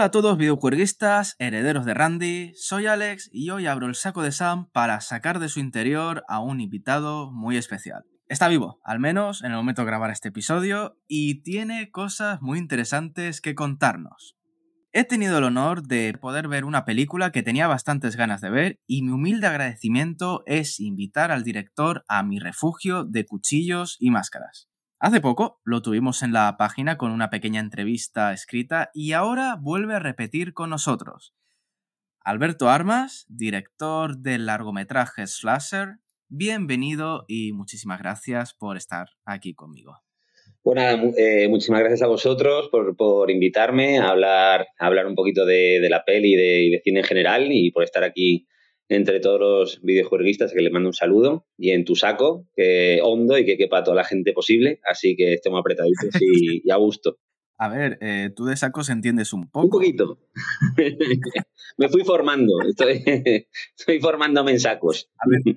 Hola a todos videojueguistas, herederos de Randy, soy Alex y hoy abro el saco de Sam para sacar de su interior a un invitado muy especial. Está vivo, al menos en el momento de grabar este episodio, y tiene cosas muy interesantes que contarnos. He tenido el honor de poder ver una película que tenía bastantes ganas de ver y mi humilde agradecimiento es invitar al director a mi refugio de cuchillos y máscaras. Hace poco lo tuvimos en la página con una pequeña entrevista escrita y ahora vuelve a repetir con nosotros. Alberto Armas, director del largometraje Slasher, bienvenido y muchísimas gracias por estar aquí conmigo. Bueno, eh, muchísimas gracias a vosotros por, invitarme a hablar, a hablar un poquito de, la peli y de, de, cine en general y por estar aquí entre todos los videojueguistas que les mando un saludo y en tu saco, que hondo y que quepa toda la gente posible, así que estemos apretaditos y, y a gusto. A ver, eh, tú de sacos entiendes un poco. Un poquito. Me fui formando, estoy, estoy formándome en sacos. A ver,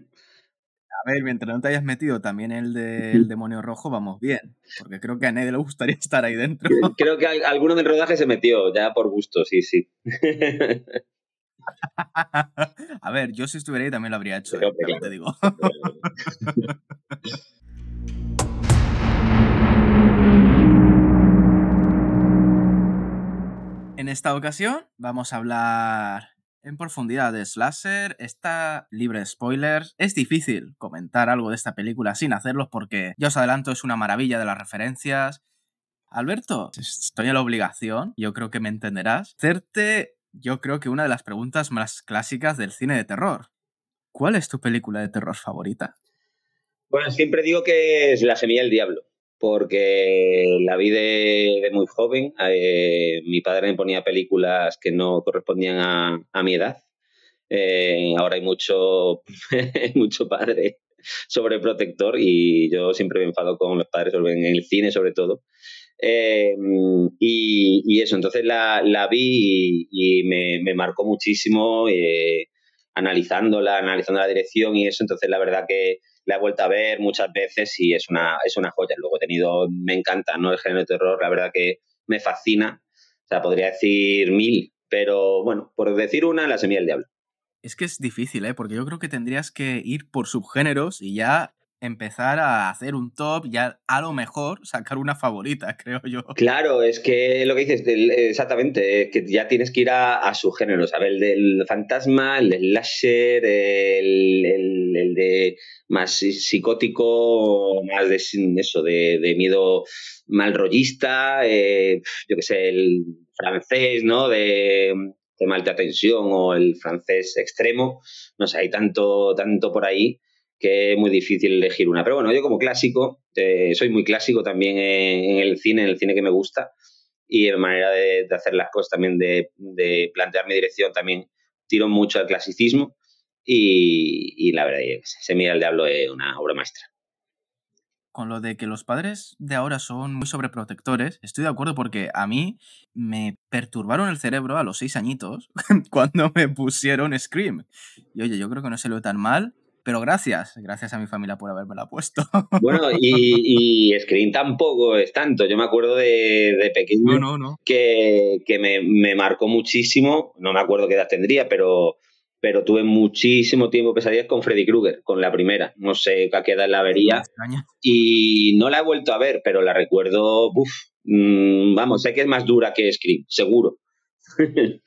a ver, mientras no te hayas metido también el del demonio rojo, vamos bien. Porque creo que a nadie le gustaría estar ahí dentro. Creo que alguno del rodaje se metió, ya por gusto, sí, sí. A ver, yo si estuviera ahí también lo habría hecho, te digo. En esta ocasión vamos a hablar en profundidad de Slasher. Está libre de spoilers. Es difícil comentar algo de esta película sin hacerlos porque, ya os adelanto, es una maravilla de las referencias. Alberto, estoy en la obligación, yo creo que me entenderás, hacerte yo creo que una de las preguntas más clásicas del cine de terror. ¿Cuál es tu película de terror favorita? Bueno, siempre digo que es La Semilla del Diablo, porque la vi de, muy joven. Eh, mi padre me ponía películas que no correspondían a, mi edad. Eh, ahora hay mucho, mucho padre sobreprotector y yo siempre me enfado con los padres en el cine sobre todo eh, y, eso, entonces la, vi y, me, marcó muchísimo eh, analizándola, analizando la dirección y eso, entonces la verdad que la he vuelto a ver muchas veces y es una, es una joya. Luego he tenido, me encanta, ¿no? El género de terror, la verdad que me fascina. O sea, podría decir mil, pero bueno, por decir una, La Semilla del Diablo. Es que es difícil, ¿eh? Porque yo creo que tendrías que ir por subgéneros y ya empezar a hacer un top y a, lo mejor sacar una favorita, creo yo. Claro, es que lo que dices, exactamente, que ya tienes que ir a, su género, ¿sabes? El del fantasma, el del slasher, el, de más psicótico, más de eso, de, miedo mal rollista, eh, yo qué sé, el francés, ¿no? De, de malta tensión o el francés extremo, no sé, hay tanto, tanto por ahí que es muy difícil elegir una. Pero bueno, yo como clásico, eh, soy muy clásico también en, el cine, en el cine que me gusta, y en manera de, hacer las cosas también, de, plantear mi dirección, también tiro mucho al clasicismo, y, la verdad es que Se mira el diablo es una obra maestra. Con lo de que los padres de ahora son muy sobreprotectores, estoy de acuerdo porque a mí me perturbaron el cerebro a los seis añitos cuando me pusieron Scream. Y oye, yo creo que no se lo tan mal pero gracias, gracias a mi familia por haberme la puesto. Bueno, y, y Screen tampoco es tanto. Yo me acuerdo de, pequeño que, me, marcó muchísimo. No me acuerdo qué edad tendría, pero, pero tuve muchísimo tiempo pesadillas con Freddy Krueger, con la primera. No sé a qué edad la vería. Y no la he vuelto a ver, pero la recuerdo. Uf, mm, vamos, sé que es más dura que Scream, seguro.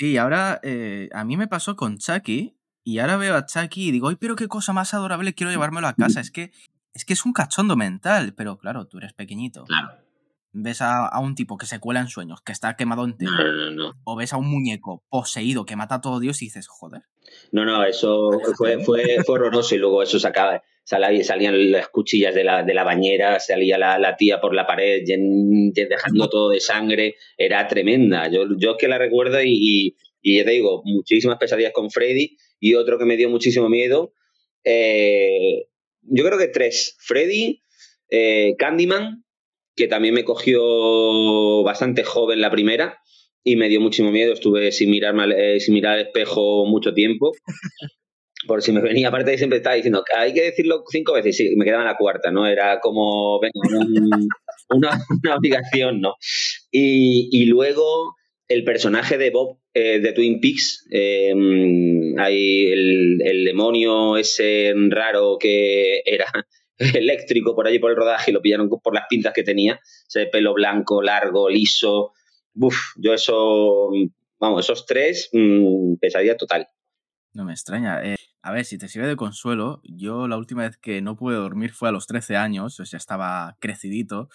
Sí, ahora eh, a mí me pasó con Chucky, y ahora veo a Chucky y digo, ay, pero qué cosa más adorable, quiero llevármelo a casa. Es que es, que es un cachondo mental, pero claro, tú eres pequeñito. Claro. Ves a, un tipo que se cuela en sueños, que está quemado entero. No, no, no. O ves a un muñeco poseído que mata a todo Dios y dices, joder. No, no, eso fue, fue, fue horroroso y luego eso sacaba, salían las cuchillas de la, de la bañera, salía la, la, tía por la pared dejando todo de sangre, era tremenda. Yo, yo que la recuerdo y, y, ya te digo, muchísimas pesadillas con Freddy y otro que me dio muchísimo miedo. Eh, yo creo que tres. Freddy, eh, Candyman, que también me cogió bastante joven la primera y me dio muchísimo miedo. Estuve sin mirar, eh, sin mirar al espejo mucho tiempo. Por si me venía, aparte siempre estaba diciendo hay que decirlo cinco veces, sí, me quedaba la cuarta, ¿no? Era como, venga, una, una, obligación, ¿no? Y, y luego el personaje de Bob eh, de Twin Peaks, eh, hay el, demonio ese raro que era eléctrico por allí por el rodaje y lo pillaron por las pintas que tenía, ese pelo blanco, largo, liso. Uf, yo eso, vamos, esos tres, mm, pesadilla total. No me extraña. Eh, a ver, si te sirve de consuelo, yo la última vez que no pude dormir fue a los 13 años, o sea, estaba crecidito,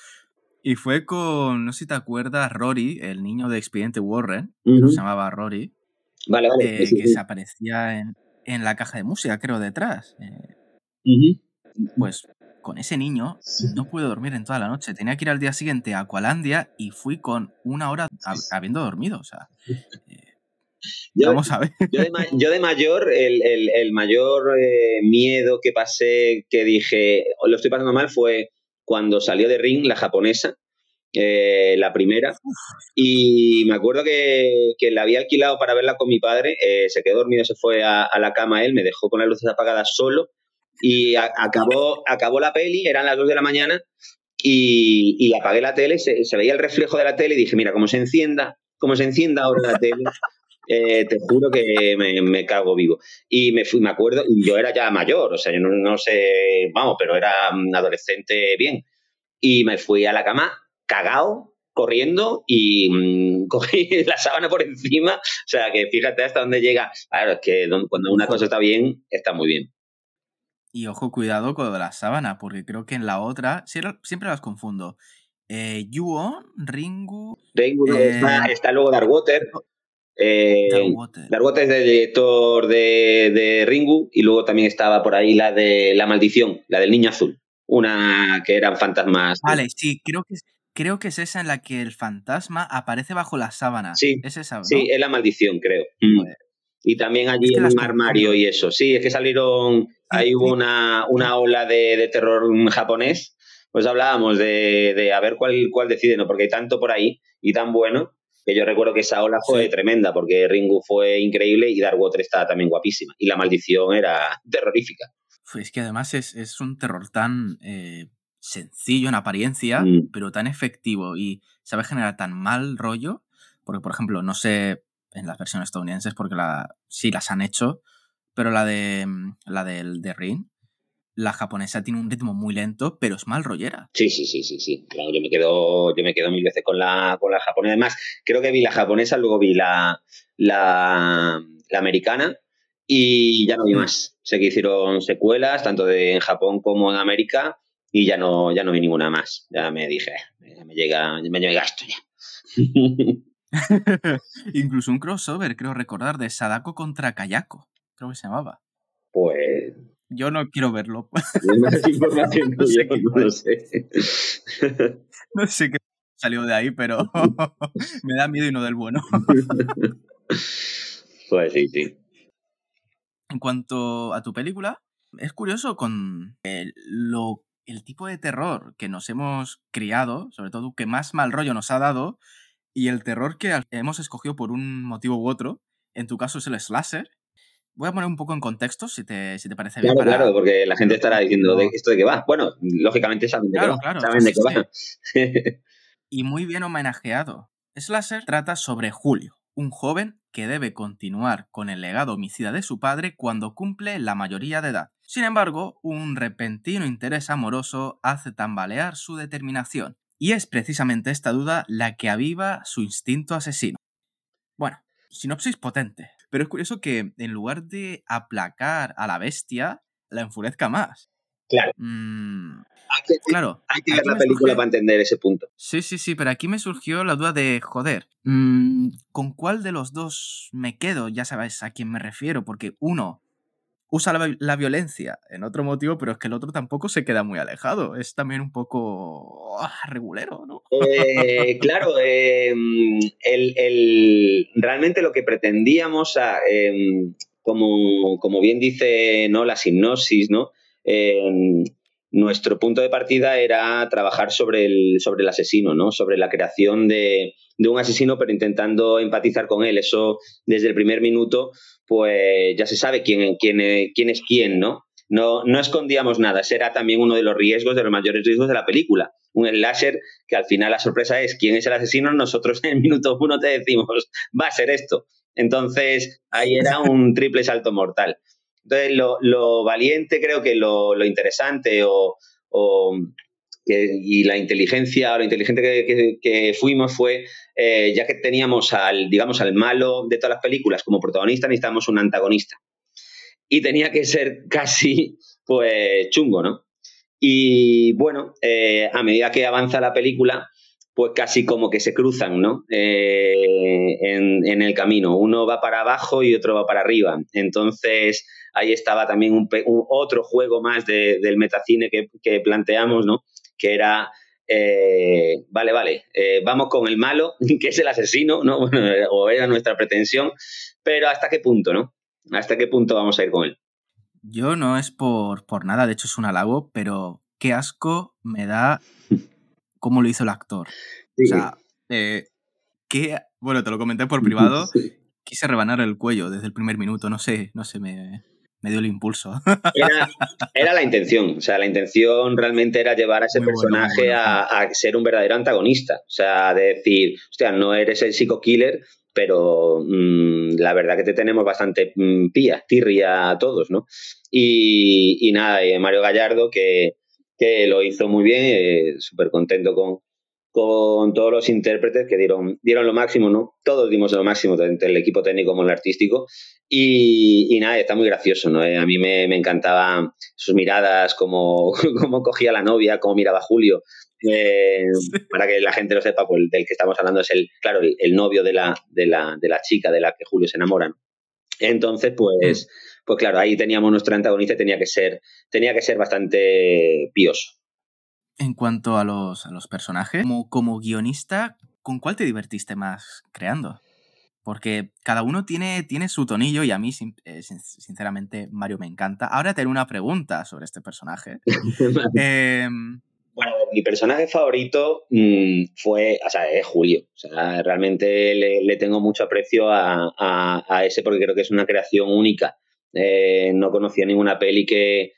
y fue con, no sé si te acuerdas, Rory, el niño de Expediente Warren, que se llamaba Rory. Vale, vale. Eh, que se aparecía en, la caja de música, creo, detrás. Eh. Pues con ese niño no pude dormir en toda la noche. Tenía que ir al día siguiente a Aqualandia y fui con una hora habiendo dormido. O sea, eh, vamos a ver. Yo de, mayor, el, mayor miedo que pasé, que dije, lo estoy pasando mal, fue cuando salió de Ring, la japonesa, eh, la primera, y me acuerdo que, la había alquilado para verla con mi padre, eh, se quedó dormido, se fue a, la cama él, me dejó con las luces apagadas solo, y acabó, acabó la peli, eran las 2 de la mañana, y, apagué la tele, se, veía el reflejo de la tele y dije, mira, cómo se encienda, cómo se encienda ahora la tele, eh, te juro que me, cago vivo. Y me fui, me acuerdo, y yo era ya mayor, o sea, yo no, sé, vamos, pero era un adolescente bien. Y me fui a la cama cagado, corriendo y mm, cogí la sábana por encima. O sea, que fíjate hasta dónde llega. Claro, es que cuando una cosa está bien, está muy bien. Y ojo, cuidado con lo de la sábana, porque creo que en la otra, siempre las confundo. Eh, Yuon, Ringu. Ringu está, eh, está, luego Darkwater. Eh, es el director de, Ringu y luego también estaba por ahí la de La Maldición, la del Niño Azul, una que eran fantasmas. Vale, sí, creo que, creo que es esa en la que el fantasma aparece bajo la sábana. Sí, es esa, Sí, es La Maldición, creo. Mm. Y también allí en el armario y eso. Sí, es que salieron, ahí hubo una, una ola de, terror japonés. Pues hablábamos de, de a ver cuál, cuál decide, ¿no? Porque hay tanto por ahí y tan bueno que yo recuerdo que esa ola fue tremenda, porque Ringu fue increíble y Darkwater estaba también guapísima. Y la maldición era terrorífica. Es que además es, un terror tan eh, sencillo en apariencia, mm. pero tan efectivo y sabe generar tan mal rollo. Porque, por ejemplo, no sé en las versiones estadounidenses, porque la, sí las han hecho, pero la de mm, la del de Ring la japonesa tiene un ritmo muy lento, pero es mal rollera. Sí, sí, sí, sí, sí. Claro, yo me quedo, yo me quedo mil veces con la, con la japonesa. Además, creo que vi la japonesa, luego vi la, la, americana y ya no vi mm. más. Sé que hicieron secuelas, tanto de, en Japón como en América, y ya no, ya no vi ninguna más. Ya me dije, ya me llega, me llega esto ya. Incluso un crossover, creo recordar, de Sadako contra Kayako. Creo que se llamaba. Pues yo no quiero verlo. no, sé no sé qué salió de ahí, pero me da miedo y no del bueno. pues sí, sí. En cuanto a tu película, es curioso con el, lo, el tipo de terror que nos hemos criado, sobre todo que más mal rollo nos ha dado, y el terror que hemos escogido por un motivo u otro. En tu caso es el slasher, Voy a poner un poco en contexto, si te, si te parece bien. Claro, claro, porque la gente estará diciendo, ¿de esto de qué va? Bueno, lógicamente saben de qué va. Claro, saben de qué va. y muy bien homenajeado. Slasher trata sobre Julio, un joven que debe continuar con el legado homicida de su padre cuando cumple la mayoría de edad. Sin embargo, un repentino interés amoroso hace tambalear su determinación, y es precisamente esta duda la que aviva su instinto asesino. Bueno, sinopsis potente. Pero es curioso que en lugar de aplacar a la bestia, la enfurezca más. Claro. Mm, hay, que, claro, hay que ver la película para entender ese punto. Sí, sí, sí, pero aquí me surgió la duda de, joder, mm, ¿con cuál de los dos me quedo? Ya sabes a quién me refiero, porque uno usa la, violencia en otro motivo, pero es que el otro tampoco se queda muy alejado. Es también un poco ah, regulero, ¿no? Eh, claro, em, el, realmente lo que pretendíamos, em, como, como, bien dice ¿no? la sinopsis, ¿no? Nuestro punto de partida era trabajar sobre el, sobre el asesino, ¿no? Sobre la creación de, de un asesino, pero intentando empatizar con él. Eso desde el primer minuto, pues ya se sabe quién, quién, quién es quién, ¿no? no, no escondíamos nada. Ese era también uno de los riesgos, de los mayores riesgos de la película. Un slasher que al final la sorpresa es quién es el asesino, nosotros en el minuto uno te decimos, va a ser esto. Entonces, ahí era un triple salto mortal. Entonces, lo, valiente, creo que lo, interesante o, y la inteligencia o lo inteligente que, fuimos fue, eh, ya que teníamos al, digamos, al malo de todas las películas como protagonista, necesitábamos un antagonista. Y tenía que ser casi, pues, chungo, ¿no? Y bueno, eh, a medida que avanza la película, pues casi como que se cruzan, ¿no? Eh, en, el camino. Uno va para abajo y otro va para arriba. Entonces, ahí estaba también un, otro juego más del metacine que, planteamos, ¿no? Que era, eh, vale, vale, eh, vamos con el malo, que es el asesino, ¿no? o era nuestra pretensión, pero ¿hasta qué punto, ¿no? ¿Hasta qué punto vamos a ir con él? Yo no es por, por nada, de hecho es un halago, pero qué asco me da cómo lo hizo el actor. O sea, eh, que, bueno, te lo comenté por privado, quise rebanar el cuello desde el primer minuto, no sé, no sé, me, me dio el impulso. Era, la intención, o sea, la intención realmente era llevar a ese personaje a, ser un verdadero antagonista, o sea, de decir, hostia, no eres el psico killer, pero mm, la verdad que te tenemos bastante mm, pía, tirria a todos, ¿no? Y, y nada, Mario Gallardo, que, que lo hizo muy bien, eh, súper contento con, con todos los intérpretes que dieron, dieron lo máximo, ¿no? Todos dimos lo máximo, tanto el equipo técnico como el artístico. Y, nada, está muy gracioso, ¿no? Eh, a mí me, me encantaban sus miradas, cómo, cómo cogía la novia, cómo miraba Julio. Eh, para que la gente lo sepa, pues del que estamos hablando es el, claro, el, novio de la, de, la, de la chica de la que Julio se enamora. Entonces, pues, mm pues claro, ahí teníamos nuestro antagonista y tenía que ser, tenía que ser bastante pioso. En cuanto a los, a los personajes, como, como guionista, ¿con cuál te divertiste más creando? Porque cada uno tiene, tiene su tonillo y a mí, eh, sinceramente, Mario me encanta. Ahora tengo una pregunta sobre este personaje. Em, bueno, mi personaje favorito mm, fue, o sea, es Julio. O sea, realmente le, tengo mucho aprecio a, a, ese porque creo que es una creación única. Eh, no conocía ninguna peli que,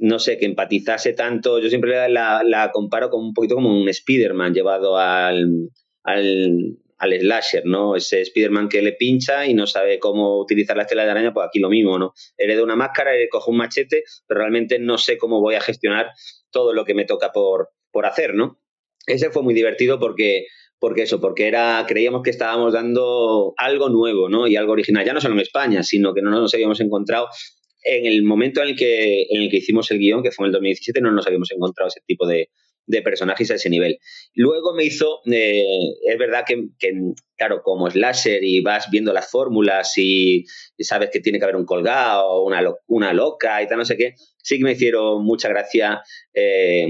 no sé, que empatizase tanto. Yo siempre la, comparo con un poquito como un Spider-Man llevado al, al, al, slasher, ¿no? Ese Spider-Man que le pincha y no sabe cómo utilizar la estela de araña, pues aquí lo mismo, ¿no? Hereda una máscara, cojo un machete, pero realmente no sé cómo voy a gestionar todo lo que me toca por, por hacer, ¿no? Ese fue muy divertido porque porque eso, porque era, creíamos que estábamos dando algo nuevo, ¿no? Y algo original, ya no solo en España, sino que no nos habíamos encontrado en el momento en el que, en el que hicimos el guion, que fue en el 2017, no nos habíamos encontrado ese tipo de, personajes a ese nivel. Luego me hizo, eh, es verdad que, claro, como slasher y vas viendo las fórmulas y, sabes que tiene que haber un colgado, una, una loca y tal, no sé qué, sí que me hicieron mucha gracia eh,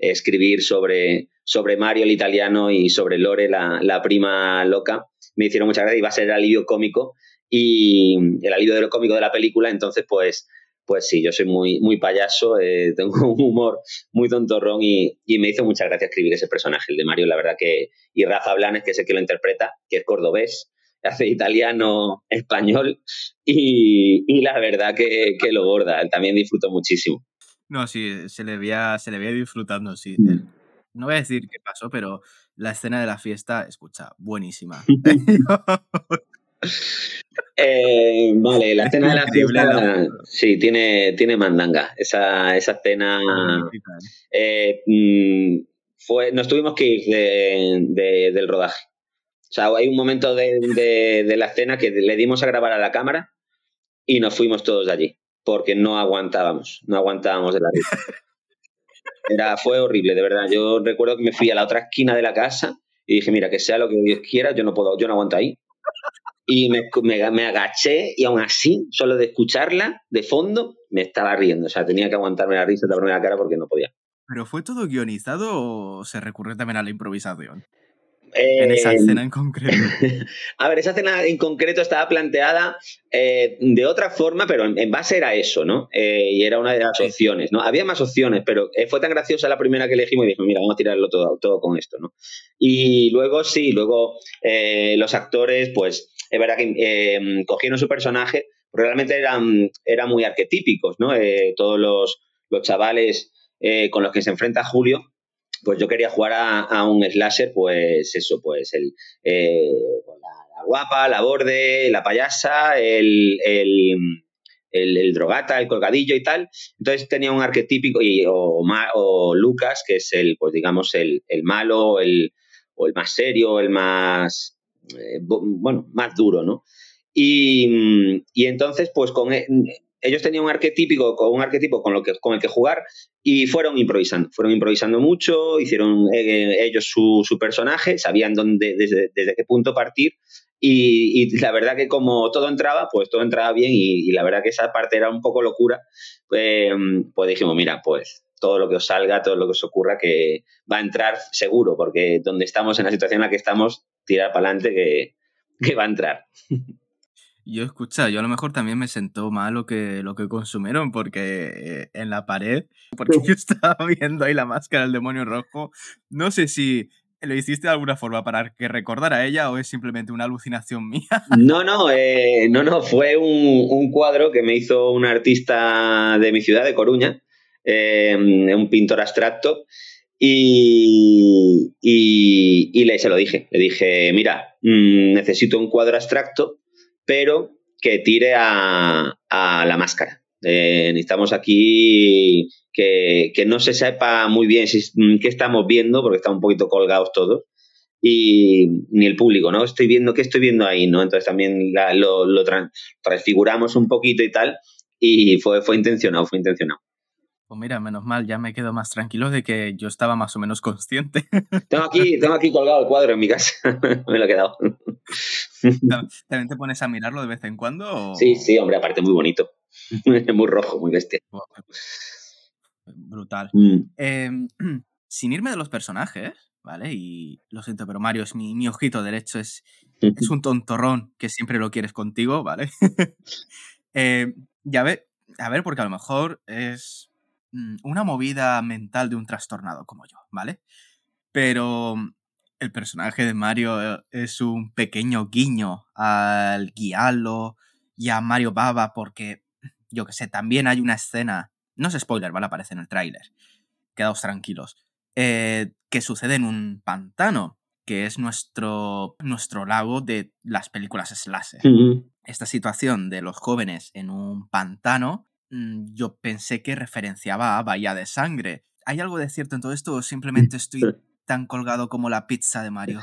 escribir sobre, sobre Mario el italiano y sobre Lore la, prima loca. Me hicieron mucha gracia y va a ser alivio cómico y el alivio de lo cómico de la película. Entonces, pues, pues sí, yo soy muy, muy payaso, eh, tengo un humor muy tontorrón y, me hizo mucha gracia escribir ese personaje, el de Mario, la verdad que... Y Rafa Blanes, que es el que lo interpreta, que es cordobés, hace italiano, español y, la verdad que, lo borda, él también disfrutó muchísimo. No, sí, se le veía, se le veía disfrutando, sí. Mm no voy a decir qué pasó, pero la escena de la fiesta, escucha, buenísima. Eh, vale, la escena de la fiesta, sí, tiene, tiene mandanga. Esa, esa escena eh, mm, fue, nos tuvimos que ir del rodaje. O sea, hay un momento de, la escena que le dimos a grabar a la cámara y nos fuimos todos de allí, porque no aguantábamos, no aguantábamos de la risa. Era, fue horrible, de verdad. Yo recuerdo que me fui a la otra esquina de la casa y dije, mira, que sea lo que Dios quiera, yo no puedo, yo no aguanto ahí. Y me, me, agaché y aún así, solo de escucharla de fondo, me estaba riendo. O sea, tenía que aguantarme la risa, taparme la cara porque no podía. ¿Pero fue todo guionizado o se recurre también a la improvisación? en esa escena en concreto. a ver, esa escena en concreto estaba planteada eh, de otra forma, pero en, base era eso, ¿no? Eh, y era una de las opciones, ¿no? Había más opciones, pero eh, fue tan graciosa la primera que elegimos y dijimos, mira, vamos a tirarlo todo, todo con esto, ¿no? Y luego sí, luego los actores, pues es verdad que cogieron su personaje, realmente eran, eran muy arquetípicos, ¿no? Eh, todos los, los chavales eh, con los que se enfrenta Julio, pues yo quería jugar a, un slasher, pues eso, pues el, eh, la, guapa, la borde, la payasa, el, el, drogata, el colgadillo y tal. Entonces tenía un arquetípico, y, o, o Lucas, que es el, pues digamos, el, malo, el, o el más serio, el más, bueno, más duro, ¿no? Y, y entonces, pues con e, ellos tenían un arquetípico, un arquetipo con, lo que, con el que jugar y fueron improvisando. Fueron improvisando mucho, hicieron eh, ellos su, su, personaje, sabían dónde, desde, desde qué punto partir. Y, y, la verdad que como todo entraba, pues todo entraba bien y, la verdad que esa parte era un poco locura. Eh, pues dijimos, mira, pues todo lo que os salga, todo lo que os ocurra, que va a entrar seguro, porque donde estamos, en la situación en la que estamos, tirar para adelante que, que va a entrar. Yo escucha, yo a lo mejor también me sentó mal lo que, lo que consumieron, porque eh, en la pared, porque yo estaba viendo ahí la máscara del demonio rojo, no sé si lo hiciste de alguna forma para que recordara a ella o es simplemente una alucinación mía. No, no, eh, no, no, fue un, cuadro que me hizo un artista de mi ciudad, de Coruña, eh, un pintor abstracto, y, y, le, se lo dije, le dije, mira, mm, necesito un cuadro abstracto pero que tire a, la máscara. Eh, necesitamos aquí que, no se sepa muy bien si, mm, qué estamos viendo, porque están un poquito colgados todos, y ni el público, ¿no? Estoy viendo, ¿qué estoy viendo ahí? ¿no? Entonces también lo, transfiguramos un poquito y tal, y fue, fue intencionado, fue intencionado. Pues mira, menos mal, ya me quedo más tranquilo de que yo estaba más o menos consciente. Tengo aquí, tengo aquí colgado el cuadro en mi casa. me lo he quedado. ¿También te pones a mirarlo de vez en cuando? Sí, sí, hombre, aparte muy bonito. muy rojo, muy bestia. Brutal. Mm. Em, sin irme de los personajes, ¿vale? Y lo siento, pero Mario es mi, ojito derecho, es, es un tontorrón que siempre lo quieres contigo, ¿vale? eh, ya ve, a ver, porque a lo mejor es una movida mental de un trastornado como yo, ¿vale? Pero mm, el personaje de Mario eh, es un pequeño guiño al Guialo y a Mario Baba porque, yo que sé, también hay una escena, no es spoiler, ¿vale? Aparece en el tráiler, quedaos tranquilos, eh, que sucede en un pantano, que es nuestro, nuestro lago de las películas slasher. Esta situación de los jóvenes en un pantano Mm, yo pensé que referenciaba a Bahía de Sangre. ¿Hay algo de cierto en todo esto o simplemente estoy tan colgado como la pizza de Mario?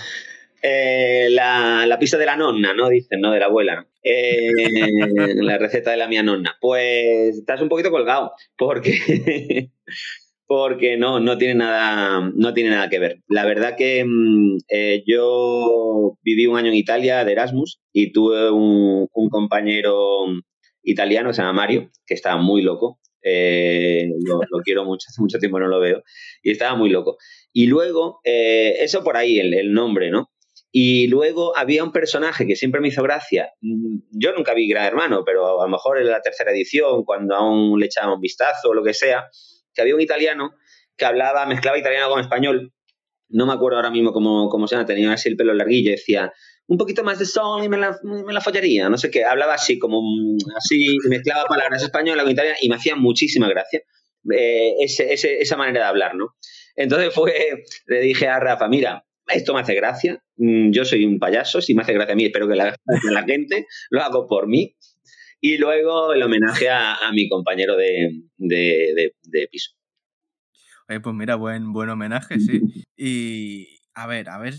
Eh, la, pizza de la nonna, ¿no? Dicen, ¿no? De la abuela. Eh, la receta de la mía nonna. Pues estás un poquito colgado, porque, porque no, no tiene, nada, no tiene nada que ver. La verdad que mm, eh, yo viví un año en Italia de Erasmus y tuve un, un compañero italiano, se llama Mario, que estaba muy loco. Eh, lo, quiero mucho, hace mucho tiempo no lo veo. Y estaba muy loco. Y luego, eh, eso por ahí, el, nombre, ¿no? Y luego había un personaje que siempre me hizo gracia. Mm, yo nunca vi Gran Hermano, pero a lo mejor en la tercera edición, cuando aún le echaba un vistazo o lo que sea, que había un italiano que hablaba, mezclaba italiano con español. No me acuerdo ahora mismo cómo, cómo se llama, tenía así el pelo larguillo y decía, un poquito más de sol y me la, me la follaría. No sé qué, hablaba así, como así, mezclaba palabras españolas con italiana y me hacía muchísima gracia eh, ese, esa manera de hablar, ¿no? Entonces fue, le dije a Rafa, mira, esto me hace gracia, mm, yo soy un payaso, si me hace gracia a mí, espero que la, la gente lo hago por mí. Y luego el homenaje a, mi compañero de, de, de, piso. pues mira, buen, buen homenaje, sí. Y a ver, a ver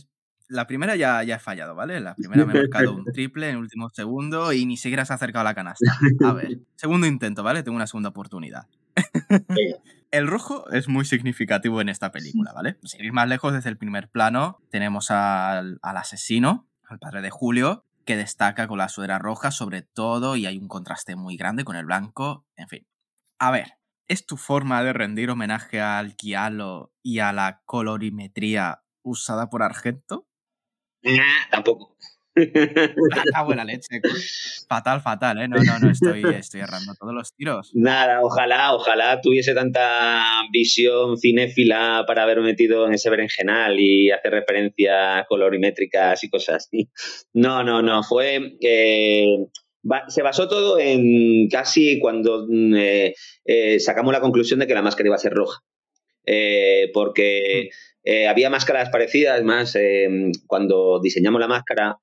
la primera ya, ya he fallado, ¿vale? La primera me he marcado un triple en el último segundo y ni siquiera se ha acercado a la canasta. A ver, segundo intento, ¿vale? Tengo una segunda oportunidad. el rojo es muy significativo en esta película, ¿vale? Sin ir más lejos, desde el primer plano tenemos al, asesino, al padre de Julio, que destaca con la sudera roja sobre todo y hay un contraste muy grande con el blanco, en fin. A ver, ¿es tu forma de rendir homenaje al Kialo y a la colorimetría usada por Argento? Tampoco. Ah, buena leche. Fatal, fatal, ¿eh? No, no, no, estoy, estoy errando todos los tiros. Nada, ojalá, ojalá tuviese tanta visión cinéfila para haber metido en ese berenjenal y hacer referencias colorimétricas y cosas así. No, no, no, fue... Eh, se basó todo en casi cuando mm, eh, eh, sacamos la conclusión de que la máscara iba a ser roja. Eh, porque había máscaras parecidas, más cuando diseñamos la máscara,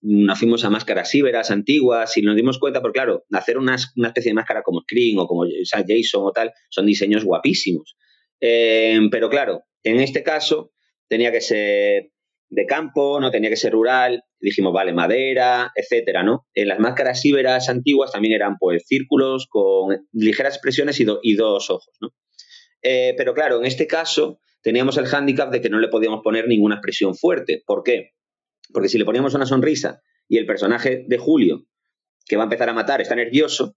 nos fuimos a máscaras íberas antiguas y nos dimos cuenta, porque claro, hacer una, especie de máscara como Screen o como Jason o tal, son diseños guapísimos. pero claro, en este caso tenía que ser de campo, no tenía que ser rural, dijimos, vale, madera, etcétera, ¿no? En las máscaras íberas antiguas también eran, pues, círculos con ligeras expresiones y, dos ojos, ¿no? Eh, pero claro, en este caso teníamos el hándicap de que no le podíamos poner ninguna expresión fuerte. ¿Por qué? Porque si le poníamos una sonrisa y el personaje de Julio, que va a empezar a matar, está nervioso,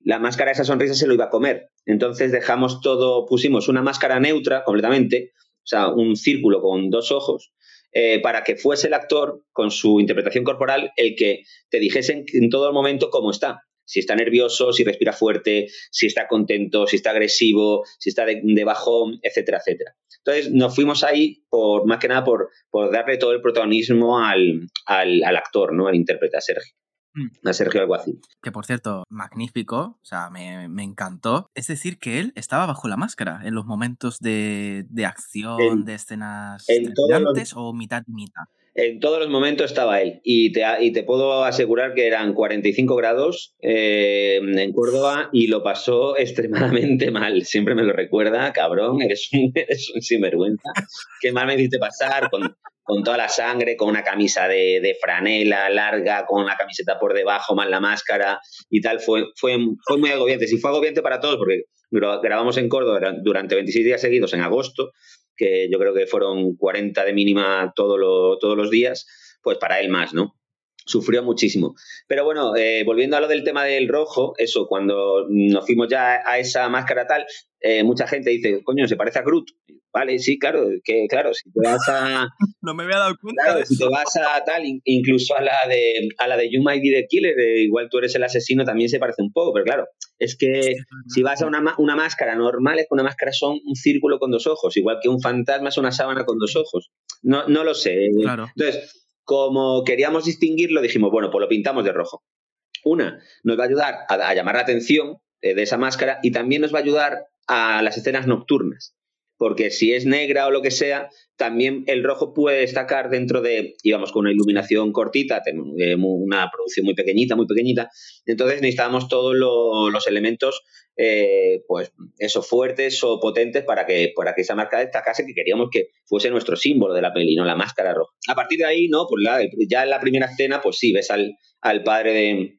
la máscara de esa sonrisa se lo iba a comer. Entonces dejamos todo, pusimos una máscara neutra completamente, o sea, un círculo con dos ojos, eh, para que fuese el actor, con su interpretación corporal, el que te dijese en, todo el momento cómo está. Si está nervioso, si respira fuerte, si está contento, si está agresivo, si está de, bajón, etcétera, etcétera. Entonces nos fuimos ahí por más que nada por, por darle todo el protagonismo al, al, al actor, ¿no? Al intérprete, a Sergio. Mm. a Sergio Alguacil. Que por cierto, magnífico, o sea, me, encantó. Es decir, que él estaba bajo la máscara en los momentos de, acción, de escenas antes o mitad mitad. En todos los momentos estaba él y te, y te puedo asegurar que eran 45 grados eh, en Córdoba y lo pasó extremadamente mal. Siempre me lo recuerda, cabrón, eres un, eres un sinvergüenza. Qué mal me hiciste pasar con, con toda la sangre, con una camisa de, franela larga, con la camiseta por debajo, más la máscara y tal, fue, fue, fue muy agobiante. Sí, fue agobiante para todos, porque grabamos en Córdoba durante 26 días seguidos en agosto, que yo creo que fueron 40 de mínima todos los días, pues para él más, ¿no? Sufrió muchísimo. Pero bueno, eh, volviendo a lo del tema del rojo, eso, cuando nos fuimos ya a esa máscara tal, eh, mucha gente dice, coño, se parece a Groot. Vale, sí, claro, que claro, si te vas a... no me había dado cuenta. Claro, si te vas a tal, incluso a la de a la de You Might Be the Killer, igual tú eres el asesino, también se parece un poco, pero claro, es que si vas a una, una máscara normal, es que una máscara son un círculo con dos ojos, igual que un fantasma es una sábana con dos ojos. No, no lo sé. Claro. Entonces, como queríamos distinguirlo, dijimos, bueno, pues lo pintamos de rojo. Una, nos va a ayudar a, llamar la atención eh, de esa máscara y también nos va a ayudar a las escenas nocturnas porque si es negra o lo que sea, también el rojo puede destacar dentro de, íbamos con una iluminación cortita, eh, una producción muy pequeñita, muy pequeñita, entonces necesitábamos todos los elementos, eh, pues eso, fuertes o potentes para que, para que esa marca destacase, que queríamos que fuese nuestro símbolo de la peli, ¿no? La máscara roja. A partir de ahí, ¿no? Pues ya en la primera escena, pues sí, ves al, al padre de,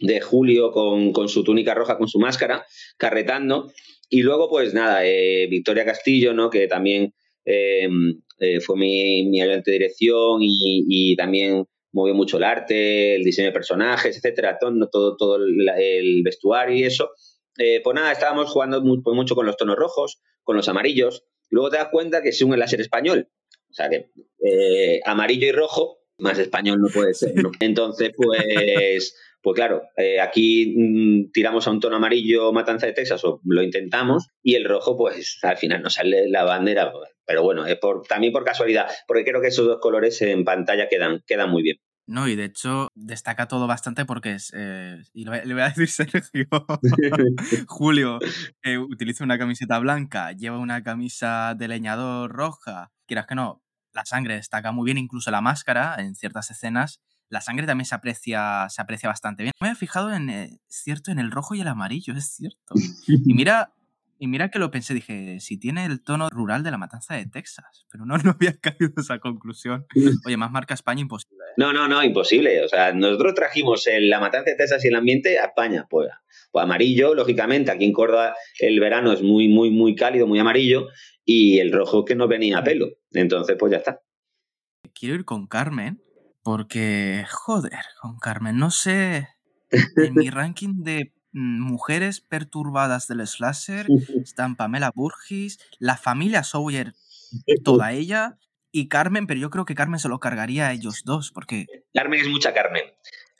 de Julio con, con su túnica roja, con su máscara, carretando, y luego, pues nada, eh, Victoria Castillo, ¿no? Que también em, eh, fue mi, mi ayudante de dirección y, también movió mucho el arte, el diseño de personajes, etcétera, todo, todo, todo el, vestuario y eso. Eh, pues nada, estábamos jugando pues mucho con los tonos rojos, con los amarillos. Luego te das cuenta que es un láser español. O sea que amarillo y rojo, más español no puede ser. Entonces, pues pues claro, eh, aquí mm, tiramos a un tono amarillo Matanza de Texas o lo intentamos y el rojo pues al final nos sale la bandera, pero bueno, es por, también por casualidad, porque creo que esos dos colores en pantalla quedan, quedan muy bien. No, y de hecho destaca todo bastante porque es. Eh, y le voy a decir Sergio. Julio utiliza una camiseta blanca, lleva una camisa de leñador roja. Quieras que no, la sangre destaca muy bien, incluso la máscara en ciertas escenas la sangre también se aprecia, se aprecia bastante bien. Me he fijado en, eh, cierto, en el rojo y el amarillo, es cierto. Y mira, y mira que lo pensé, dije, si tiene el tono rural de la matanza de Texas, pero no, no había caído esa conclusión. Oye, más marca España imposible. ¿eh? No, no, no, imposible. O sea, nosotros trajimos la matanza de Texas y el ambiente a España, pues, pues amarillo, lógicamente, aquí en Córdoba el verano es muy, muy, muy cálido, muy amarillo, y el rojo que no venía a pelo. Entonces, pues ya está. Quiero ir con Carmen, porque, joder, con Carmen, no sé, en mi ranking de mm, mujeres perturbadas del slasher están Pamela Burgis, la familia Sawyer, toda ella, y Carmen, pero yo creo que Carmen se lo cargaría a ellos dos, porque... Carmen es mucha Carmen.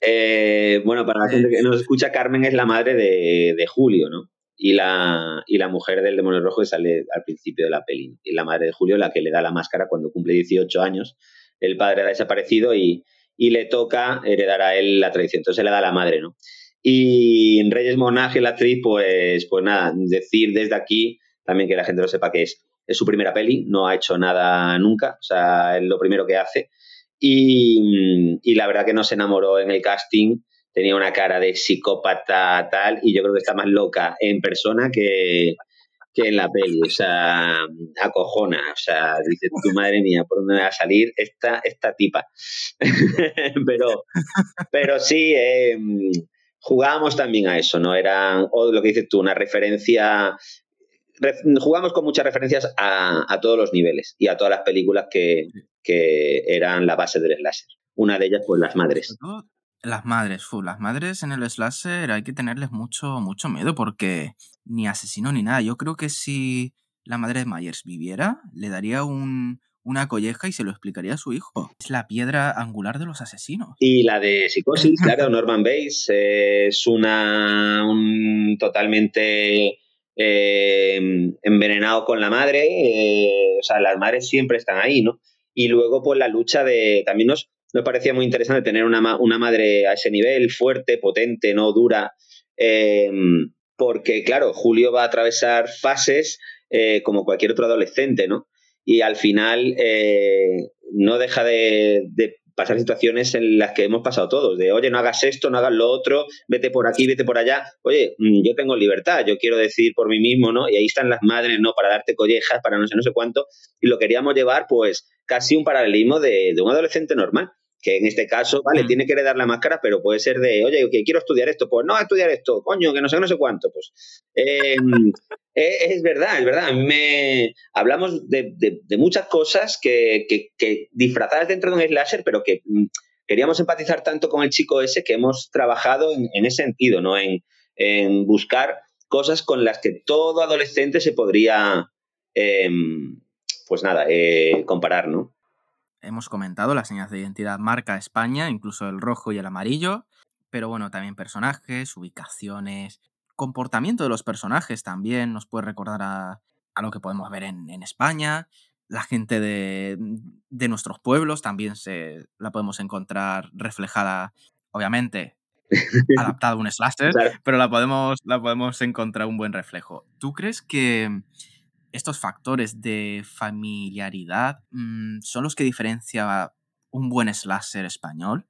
Eh, bueno, para la gente que nos escucha, Carmen es la madre de, de Julio, ¿no? Y la, y la mujer del demonio rojo que sale al principio de la peli. Y la madre de Julio, la que le da la máscara cuando cumple 18 años el padre ha desaparecido y, y le toca heredar a él la tradición. Entonces le da a la madre, ¿no? Y Reyes Monaje, la actriz, pues, pues nada, decir desde aquí también que la gente lo sepa que es, es su primera peli, no ha hecho nada nunca, o sea, es lo primero que hace. Y, y la verdad que nos enamoró en el casting, tenía una cara de psicópata tal, y yo creo que está más loca en persona que, que en la peli, o sea, acojona, o sea, dice tu madre mía, ¿por dónde va a salir esta, esta tipa? pero, pero sí, eh, jugábamos también a eso, ¿no? Era, o lo que dices tú, una referencia, jugamos con muchas referencias a, todos los niveles y a todas las películas que, que eran la base del slasher. Una de ellas, pues, Las Madres. Las madres, fu, las madres en el slasher hay que tenerles mucho, mucho miedo porque ni asesino ni nada. Yo creo que si la madre de Myers viviera, le daría un, una colleja y se lo explicaría a su hijo. Es la piedra angular de los asesinos. Y la de Psicosis, claro, Norman Bates, es una un totalmente eh, envenenado con la madre. Eh, o sea, las madres siempre están ahí, ¿no? Y luego, pues la lucha de. También nos, nos parecía muy interesante tener una, una madre a ese nivel, fuerte, potente, no dura, eh, porque claro, Julio va a atravesar fases eh, como cualquier otro adolescente, ¿no? Y al final eh, no deja de, de, pasar situaciones en las que hemos pasado todos, de oye, no hagas esto, no hagas lo otro, vete por aquí, vete por allá. Oye, mm, yo tengo libertad, yo quiero decir por mí mismo, ¿no? Y ahí están las madres, ¿no? Para darte collejas, para no sé, no sé cuánto. Y lo queríamos llevar, pues, casi un paralelismo de, de un adolescente normal que en este caso, vale, tiene que heredar la máscara, pero puede ser de, oye, que quiero estudiar esto, pues no a estudiar esto, coño, que no sé, no sé cuánto, pues. Em, e, es, verdad, es verdad. me hablamos de, muchas cosas que, que, disfrazadas dentro de un slasher, pero que mm, queríamos empatizar tanto con el chico ese que hemos trabajado en, ese sentido, ¿no? En, buscar cosas con las que todo adolescente se podría, em, pues nada, eh, comparar, ¿no? Hemos comentado las señas de identidad marca España, incluso el rojo y el amarillo, pero bueno, también personajes, ubicaciones, comportamiento de los personajes también nos puede recordar a, lo que podemos ver en, España. La gente de, de, nuestros pueblos también se la podemos encontrar reflejada, obviamente, adaptada a un slasher, pero la podemos, la podemos encontrar un buen reflejo. ¿Tú crees que estos factores de familiaridad mm, son los que diferencia un buen slasher español.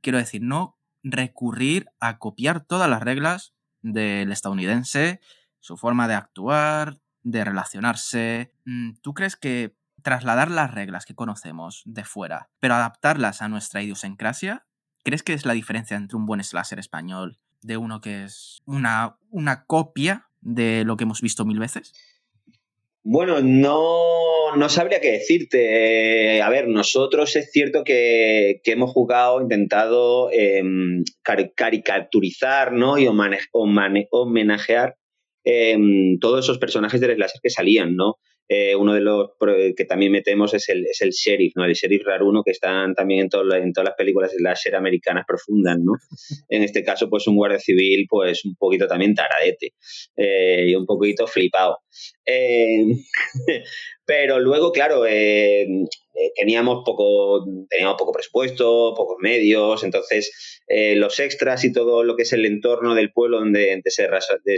Quiero decir, no recurrir a copiar todas las reglas del estadounidense, su forma de actuar, de relacionarse. Mm, ¿Tú crees que trasladar las reglas que conocemos de fuera, pero adaptarlas a nuestra idiosincrasia, crees que es la diferencia entre un buen slasher español de uno que es una, una copia de lo que hemos visto mil veces? Bueno, no, no sabría qué decirte. Eh, a ver, nosotros es cierto que, hemos jugado, intentado em, caricaturizar ¿no? y homenajear em, todos esos personajes del slasher que salían, ¿no? Eh, uno de los que también metemos es el, es el sheriff, ¿no? El sheriff raruno que están también en, en todas las películas láser americanas profundas, ¿no? En este caso, pues un guardia civil, pues un poquito también taradete eh, y un poquito flipado. Eh, pero luego, claro, teníamos poco, teníamos poco presupuesto, pocos medios, entonces los extras y todo lo que es el entorno del pueblo donde, se,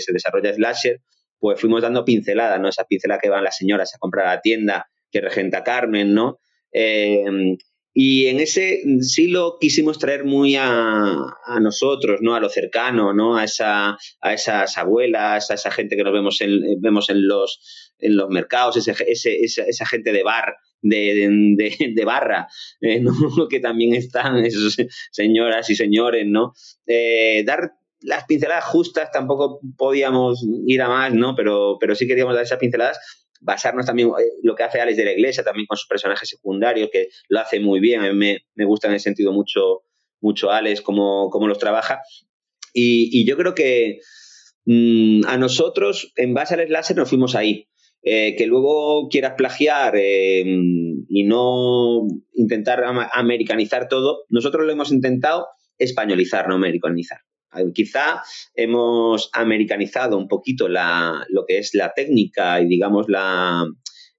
se desarrolla Slasher, pues fuimos dando pinceladas, ¿no? Esas pinceladas que van las señoras a comprar a la tienda, que regenta Carmen, ¿no? Eh, y en ese sí lo quisimos traer muy a, nosotros, ¿no? A lo cercano, ¿no? A, esa, a esas abuelas, a esa gente que nos vemos en, vemos en, los, en los mercados, ese, esa, gente de bar, de, barra, eh, que también están, esos señoras y señores, ¿no? Eh, dar las pinceladas justas tampoco podíamos ir a más, ¿no? Pero, pero sí queríamos dar esas pinceladas, basarnos también en eh, lo que hace Alex de la Iglesia, también con sus personajes secundarios, que lo hace muy bien. A mí me, gusta en ese sentido mucho, mucho Alex, cómo, cómo los trabaja. Y, yo creo que mm, a nosotros, en base al slasher, nos fuimos ahí. Eh, que luego quieras plagiar eh, y no intentar americanizar todo, nosotros lo hemos intentado españolizar, no americanizar. Quizá hemos americanizado un poquito la, lo que es la técnica y, digamos, la,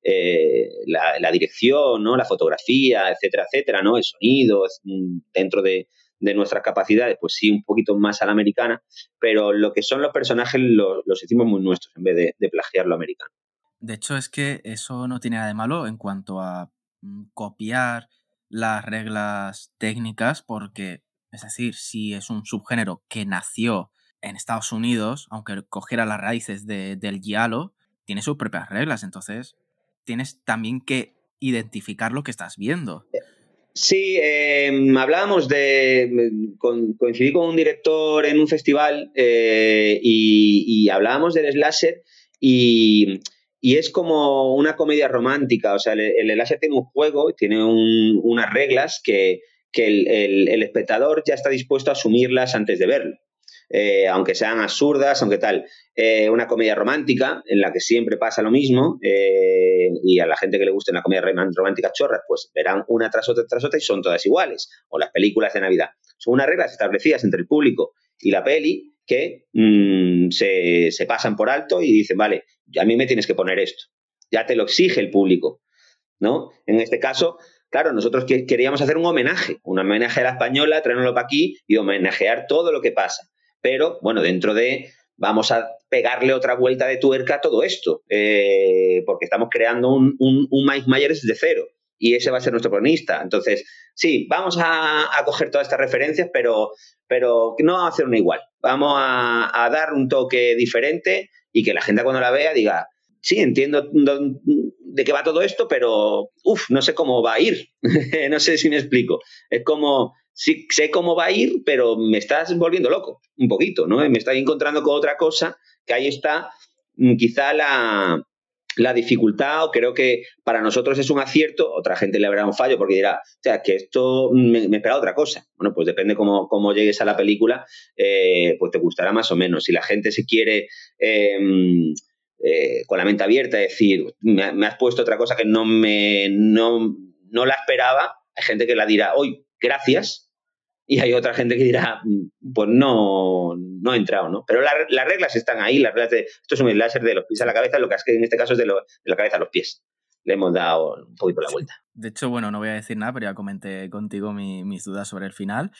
eh, la, dirección, ¿no? La fotografía, etcétera, etcétera, ¿no? El sonido, dentro de, nuestras capacidades, pues sí, un poquito más a la americana, pero lo que son los personajes los, hicimos muy nuestros en vez de, de plagiar lo americano. De hecho, es que eso no tiene nada de malo en cuanto a mm, copiar las reglas técnicas, porque, es decir, si es un subgénero que nació en Estados Unidos, aunque cogiera las raíces del giallo, tiene sus propias reglas, entonces tienes también que identificar lo que estás viendo. Sí, em, hablábamos de. coincidí con un director en un festival eh, y, hablábamos del slasher y, es como una comedia romántica. O sea, el, el tiene un juego, tiene unas reglas que, el, espectador ya está dispuesto a asumirlas antes de verlo. Eh, aunque sean absurdas, aunque tal. Eh, una comedia romántica en la que siempre pasa lo mismo eh, y a la gente que le guste una comedia romántica chorras, pues verán una tras otra tras otra y son todas iguales. O las películas de Navidad. Son unas reglas establecidas entre el público y la peli que mm, se, se pasan por alto y dicen, vale, a mí me tienes que poner esto. Ya te lo exige el público. ¿no? En este caso, Claro, nosotros queríamos hacer un homenaje, un homenaje a la española, traernoslo para aquí y homenajear todo lo que pasa pero bueno, dentro de vamos a pegarle otra vuelta de tuerca a todo esto, eh, porque estamos creando un, un, Mike Myers de cero y ese va a ser nuestro cronista. Entonces, sí, vamos a, coger todas estas referencias, pero, pero no vamos a hacer una igual. Vamos a, dar un toque diferente y que la gente cuando la vea diga, sí, entiendo de qué va todo esto, pero uff, no sé cómo va a ir. no sé si me explico. Es como, sí sé cómo va a ir, pero me estás volviendo loco un poquito, ¿no? Me estás encontrando con otra cosa que ahí está mm, quizá la, dificultad o creo que para nosotros es un acierto, otra gente le habrá un fallo porque dirá, o sea, que esto me, me espera otra cosa. Bueno, pues depende cómo, cómo llegues a la película, eh, pues te gustará más o menos. Si la gente se quiere... Em, eh, con la mente abierta, decir, me, me, has puesto otra cosa que no me no, no la esperaba, hay gente que la dirá, hoy, gracias, y hay otra gente que dirá, mm, pues no, no he entrado, ¿no? Pero las reglas están ahí, las reglas de, esto es un láser de los pies a la cabeza, lo que es que en este caso es de, la cabeza a los pies. Le hemos dado un poquito la vuelta. De hecho, bueno, no voy a decir nada, pero ya comenté contigo mis dudas sobre el final.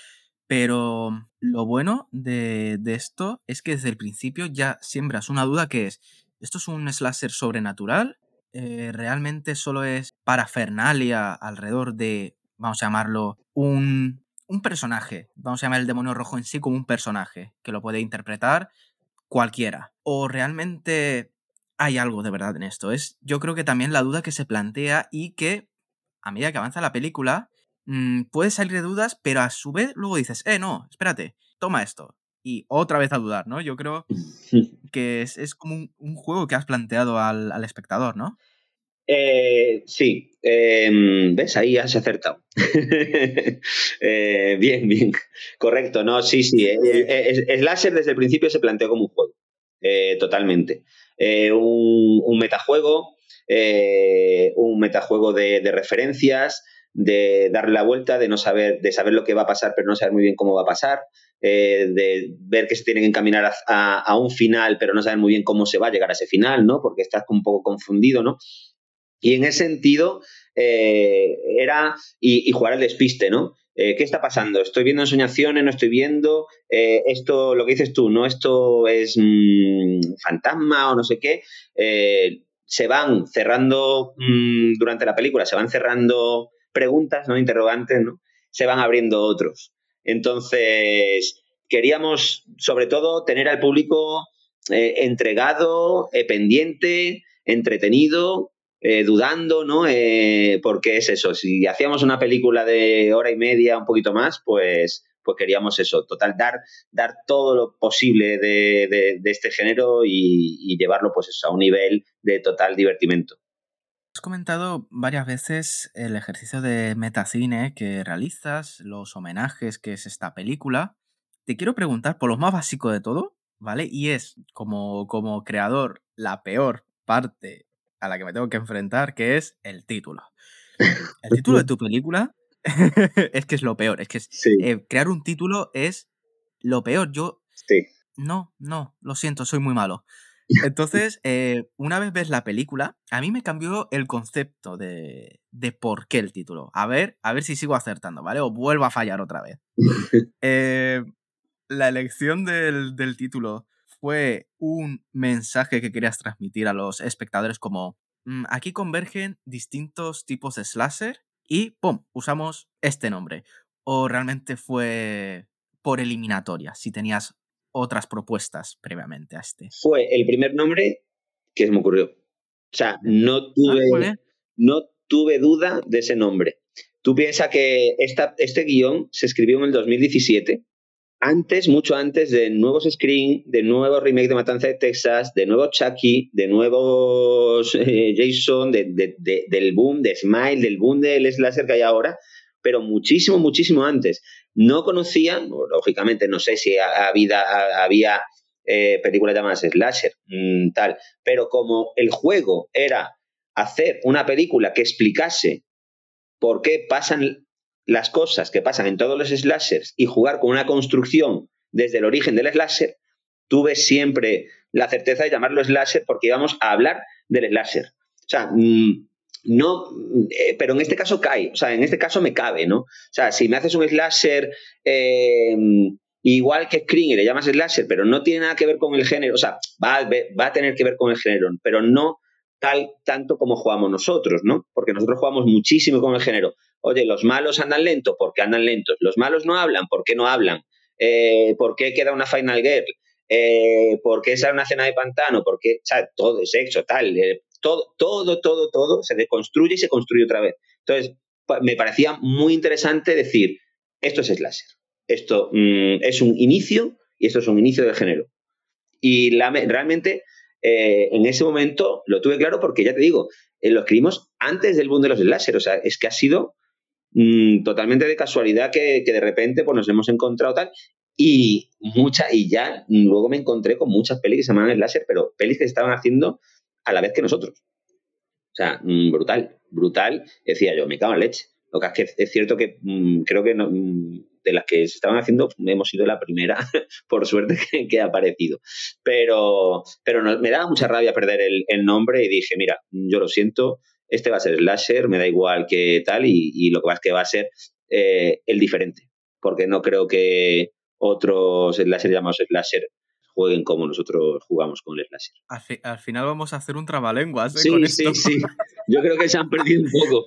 Pero lo bueno de, esto es que desde el principio ya siembras una duda que es, ¿esto es un slasher sobrenatural? Eh, ¿Realmente solo es parafernalia alrededor de, vamos a llamarlo, un un personaje, vamos a llamar el demonio rojo en sí como un personaje, que lo puede interpretar cualquiera. O realmente hay algo de verdad en esto. Es, yo creo que también la duda que se plantea y que a medida que avanza la película, mm, puede salir de dudas, pero a su vez luego dices, eh, no, espérate, toma esto. Y otra vez a dudar, ¿no? Yo creo que es, como un, juego que has planteado al, al espectador, ¿no? Eh, sí, em, ¿ves? Ahí has acertado. Eh, bien, bien. Correcto, no, sí, sí. Eh, Slasher desde el principio se planteó como un juego, totalmente. Un, metajuego, un metajuego de, referencias, de darle la vuelta, de no saber, de saber lo que va a pasar, pero no saber muy bien cómo va a pasar, de ver que se tienen que encaminar a, a, un final, pero no saber muy bien cómo se va a llegar a ese final, ¿no? Porque estás un poco confundido, ¿no? Y en ese sentido eh, era y, jugar al despiste, ¿no? Eh, ¿Qué está pasando? ¿Estoy viendo ensoñaciones? ¿No estoy viendo? Eh, esto, lo que dices tú, ¿no? Esto es mm, fantasma o no sé qué. se van cerrando mm, durante la película, se van cerrando preguntas, ¿no? Interrogantes, ¿no? Se van abriendo otros. Entonces, queríamos, sobre todo, tener al público entregado, pendiente, entretenido eh, dudando, ¿no? Eh, porque es eso, si hacíamos una película de hora y media, un poquito más, pues, pues queríamos eso, total, dar, dar todo lo posible de, este género y, llevarlo pues a un nivel de total divertimento. Has comentado varias veces el ejercicio de metacine que realizas, los homenajes que es esta película. Te quiero preguntar por lo más básico de todo, ¿vale? Y es, como, como creador, la peor parte a la que me tengo que enfrentar, que es el título. El título de tu película es que es lo peor. Es que eh, crear un título es lo peor. Yo. Sí. No, no, lo siento, soy muy malo. Entonces, eh, una vez ves la película, a mí me cambió el concepto de, de, por qué el título. A ver, a ver si sigo acertando, ¿vale? O vuelvo a fallar otra vez. eh, la elección del, del título fue un mensaje que querías transmitir a los espectadores como mm, aquí convergen distintos tipos de slasher y ¡pum! usamos este nombre. ¿O realmente fue por eliminatoria, si tenías otras propuestas previamente a este? Fue el primer nombre que se me ocurrió. O sea, no ah, tuve, no tuve duda de ese nombre. Tú piensas que esta, este guion se escribió en el 2017 antes, mucho antes de nuevos Screen, de nuevos remake de Matanza de Texas, de nuevos Chucky, de nuevos eh, Jason, del boom de Smile, del boom del slasher que hay ahora, pero muchísimo, muchísimo antes. No conocía, lógicamente no sé si había, había eh, películas llamadas slasher, mm, tal, pero como el juego era hacer una película que explicase por qué pasan las cosas que pasan en todos los slashers y jugar con una construcción desde el origen del slasher, tuve siempre la certeza de llamarlo slasher porque íbamos a hablar del slasher. O sea, mm, no, eh, pero en este caso cae, o sea, en este caso me cabe, ¿no? O sea, si me haces un slasher eh, igual que Screen y le llamas slasher, pero no tiene nada que ver con el género, o sea, va, va a tener que ver con el género, pero no tal tanto como jugamos nosotros, ¿no? Porque nosotros jugamos muchísimo con el género. Oye, los malos andan lento porque andan lentos. Los malos no hablan porque no hablan. Eh, ¿Por qué queda una Final Girl? Eh, ¿Por qué sale una cena de pantano? Porque, o sea, todo sexo, tal. Eh, todo, todo, todo, todo se deconstruye y se construye otra vez. Entonces, me parecía muy interesante decir, esto es slasher. Esto mm, es un inicio y esto es un inicio del género. Y la, realmente eh, en ese momento lo tuve claro porque ya te digo, eh, lo escribimos antes del boom de los slasher, o sea, es que ha sido mm, totalmente de casualidad que, de repente pues, nos hemos encontrado tal y mucha, y ya luego me encontré con muchas pelis que se llamaban slasher, pero pelis que se estaban haciendo a la vez que nosotros. O sea, mm, brutal, brutal, decía yo, me cago en leche. Lo que es que es cierto que mm, creo que no, de las que se estaban haciendo, hemos sido la primera, por suerte, que, ha aparecido. Pero, pero me daba mucha rabia perder el, nombre y dije, mira, yo lo siento, este va a ser slasher, me da igual que tal, y, lo que va es que va a ser eh, el diferente, porque no creo que otros slasher llamados slasher jueguen como nosotros jugamos con el slasher. Al, final vamos a hacer un trabalenguas. ¿eh? Sí, con sí, sí. Yo creo que se han perdido un poco.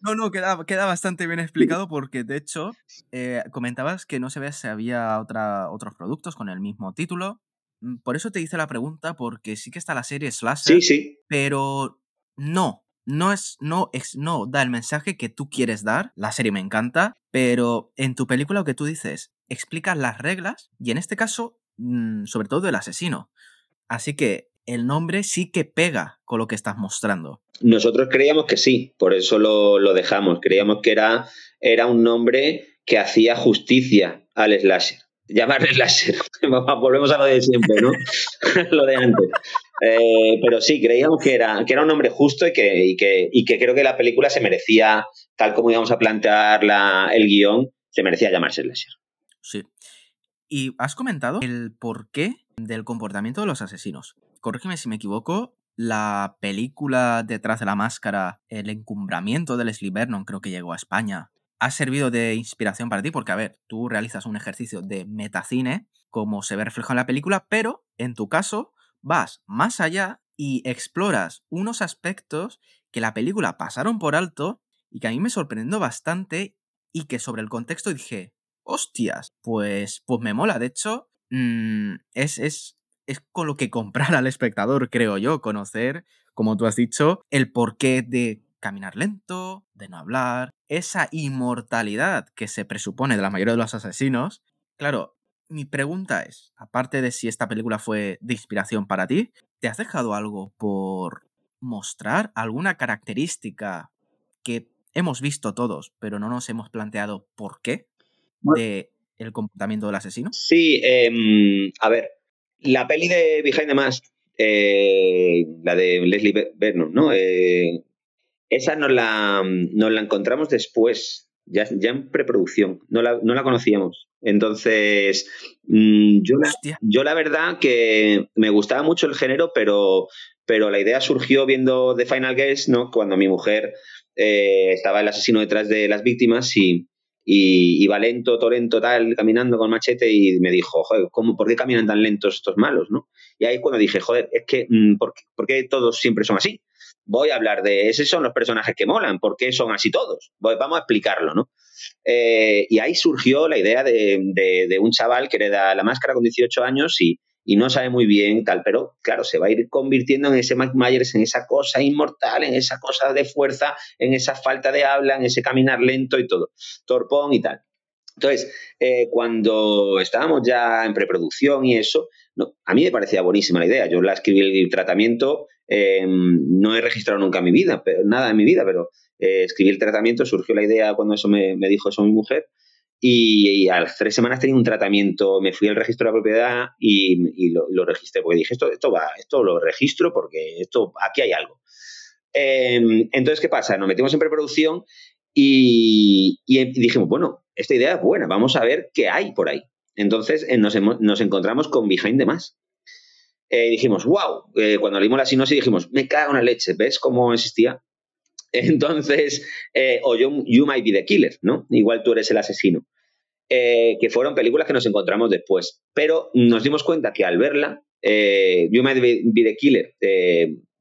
no, no, queda, queda bastante bien explicado porque de hecho eh, comentabas que no se si había otra, otros productos con el mismo título. Mm, por eso te hice la pregunta, porque sí que está la serie Slasher. Sí, sí. Pero no, no es, no es, no da el mensaje que tú quieres dar. La serie me encanta, pero en tu película lo que tú dices, explicas las reglas y en este caso, mm, sobre todo el asesino. Así que el nombre sí que pega con lo que estás mostrando. Nosotros creíamos que sí, por eso lo, dejamos. Creíamos que era, era un nombre que hacía justicia al slasher. Llamarle slasher. Volvemos a lo de siempre, ¿no? lo de antes. Eh, pero sí, creíamos que era, que era un nombre justo y que, que, y que creo que la película se merecía, tal como íbamos a plantear la, el guion, se merecía llamarse slasher. Sí. Y has comentado el porqué del comportamiento de los asesinos corrígeme si me equivoco, la película Detrás de la Máscara, El encumbramiento del Leslie Vernon, creo que llegó a España, ha servido de inspiración para ti, porque, a ver, tú realizas un ejercicio de metacine, como se ve reflejado en la película, pero en tu caso vas más allá y exploras unos aspectos que la película pasaron por alto y que a mí me sorprendió bastante y que sobre el contexto dije, hostias, pues, pues me mola. De hecho, mm, es, es, es con lo que comprar al espectador, creo yo, conocer, como tú has dicho, el porqué de caminar lento, de no hablar, esa inmortalidad que se presupone de la mayoría de los asesinos. Claro, mi pregunta es, aparte de si esta película fue de inspiración para ti, ¿te has dejado algo por mostrar alguna característica que hemos visto todos, pero no nos hemos planteado por qué de el comportamiento del asesino? Sí, em, a ver, la peli de Behind the Mask, eh, la de Leslie Vernon, ¿no? Eh, esa nos la, la encontramos después, ya, ya en preproducción, no la, no la conocíamos. Entonces, mm, yo, la, yo la verdad que me gustaba mucho el género, pero, pero la idea surgió viendo The Final Guest, ¿no? Cuando mi mujer eh, estaba el asesino detrás de las víctimas y, y iba lento, torrento, tal, caminando con machete y me dijo, joder, ¿cómo, ¿por qué caminan tan lentos estos malos, no? Y ahí cuando dije, joder, es que, mm, ¿por ¿por qué todos siempre son así? voy a hablar de esos son los personajes que molan, ¿por qué son así todos? vamos a explicarlo, ¿no? Eh, y ahí surgió la idea de, un chaval que hereda la máscara con 18 años y, no sabe muy bien tal, pero claro, se va a ir convirtiendo en ese Mike Myers, en esa cosa inmortal, en esa cosa de fuerza, en esa falta de habla, en ese caminar lento y todo, torpón y tal. Entonces, eh, cuando estábamos ya en preproducción y eso, a mí me parecía buenísima la idea. Yo la escribí el tratamiento Em, no he registrado nunca mi vida, nada en mi vida, pero eh, escribí el tratamiento, surgió la idea cuando eso me, dijo eso mi mujer. Y, a las tres semanas tenía un tratamiento, me fui al registro de la propiedad y, lo, registré, porque dije, esto, esto va, esto lo registro porque esto, aquí hay algo. Em, entonces, ¿qué pasa? Nos metimos en preproducción y, dijimos, bueno, esta idea es buena, vamos a ver qué hay por ahí. Entonces eh, nos, nos encontramos con Behind the Mask, eh, dijimos, wow, eh, cuando leímos la sinopsis dijimos, me cago en la leche, ¿ves cómo existía? Entonces, eh, o you, you, Might Be the Killer, ¿no? Igual tú eres el asesino. que fueron películas que nos encontramos después. Pero nos dimos cuenta que al verla, You Might Be the Killer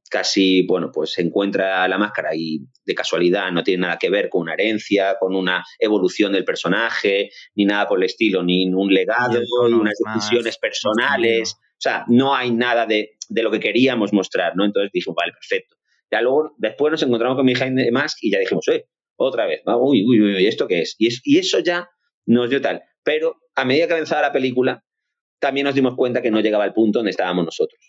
casi, bueno, pues se encuentra la máscara y de casualidad no tiene nada que ver con una herencia, con una evolución del personaje, ni nada por el estilo, ni un legado, ni unas decisiones personales. O sea, no hay nada de, lo que queríamos mostrar, ¿no? Entonces dijimos, vale, perfecto. Ya luego, después nos encontramos con Jaime Mask y ya dijimos, eh, otra vez, uy, uy, uy, ¿esto qué es? Y, es? y eso ya nos dio tal. Pero a medida que avanzaba la película, también nos dimos cuenta que no llegaba al punto donde estábamos nosotros.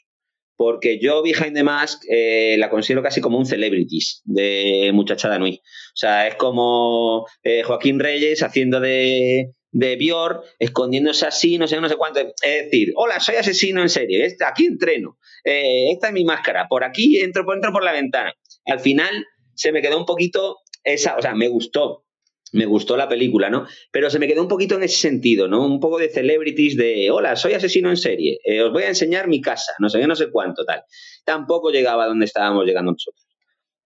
Porque yo, Behind the Mask, eh, la considero casi como un celebrities de Muchachada Nui. O sea, es como eh, Joaquín Reyes haciendo de, de Bior, escondiéndose así, no sé, no sé cuánto. Es decir, hola, soy asesino en serie, aquí entreno, eh, esta es mi máscara, por aquí entro, entro por la ventana. Al final se me quedó un poquito esa, o sea, me gustó, me gustó la película, ¿no? Pero se me quedó un poquito en ese sentido, ¿no? Un poco de celebrities de, hola, soy asesino en serie, eh, os voy a enseñar mi casa, no sé no sé cuánto, tal. Tampoco llegaba a donde estábamos llegando nosotros.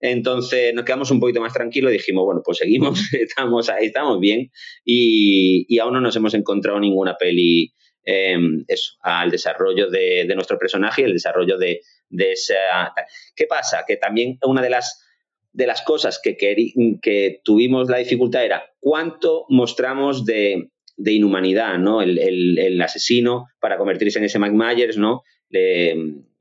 Entonces nos quedamos un poquito más tranquilos y dijimos, bueno, pues seguimos, estamos ahí, estamos bien y, aún no nos hemos encontrado ninguna peli em, eso, al desarrollo de, nuestro personaje y el desarrollo de, esa... ¿Qué pasa? Que también una de las, de las cosas que, que, tuvimos la dificultad era cuánto mostramos de, inhumanidad, ¿no? El, asesino para convertirse en ese Mike Myers, ¿no?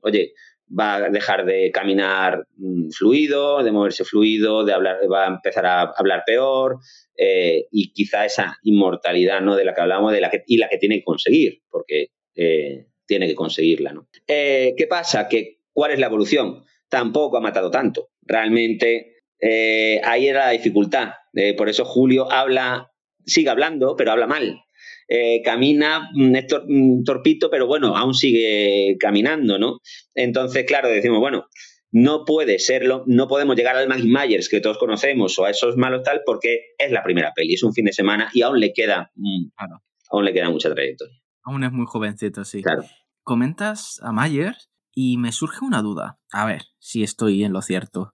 oye, va a dejar de caminar mm, fluido, de moverse fluido, de hablar, va a empezar a hablar peor eh, y quizá esa inmortalidad ¿no? de la que hablamos de la que, y la que tiene que conseguir, porque eh, tiene que conseguirla. ¿no? Eh, ¿Qué pasa? ¿Cuál es la evolución? Tampoco ha matado tanto. Realmente ahí era la dificultad. por eso Julio habla, sigue hablando, pero habla mal. Eh, camina, mm, es mm, torpito, pero bueno, aún sigue caminando, ¿no? Entonces, claro, decimos, bueno, no puede serlo, no podemos llegar al Mike Myers que todos conocemos o a esos malos tal porque es la primera peli, es un fin de semana y aún le queda, mm, aún le queda mucha trayectoria. Aún es muy jovencito, sí. Claro. Comentas a Myers y me surge una duda. A ver si estoy en lo cierto.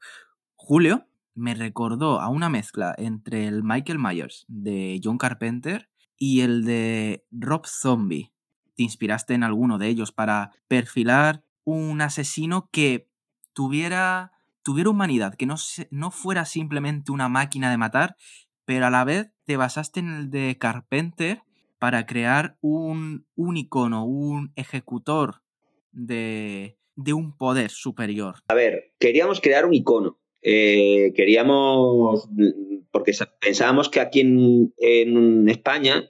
Julio me recordó a una mezcla entre el Michael Myers de John Carpenter y el de Rob Zombie. ¿Te inspiraste en alguno de ellos para perfilar un asesino que tuviera, tuviera humanidad, que no, no fuera simplemente una máquina de matar, pero a la vez te basaste en el de Carpenter para crear un, un icono, un ejecutor de, de un poder superior? A ver, queríamos crear un icono. Eh, queríamos, porque pensábamos que aquí en, España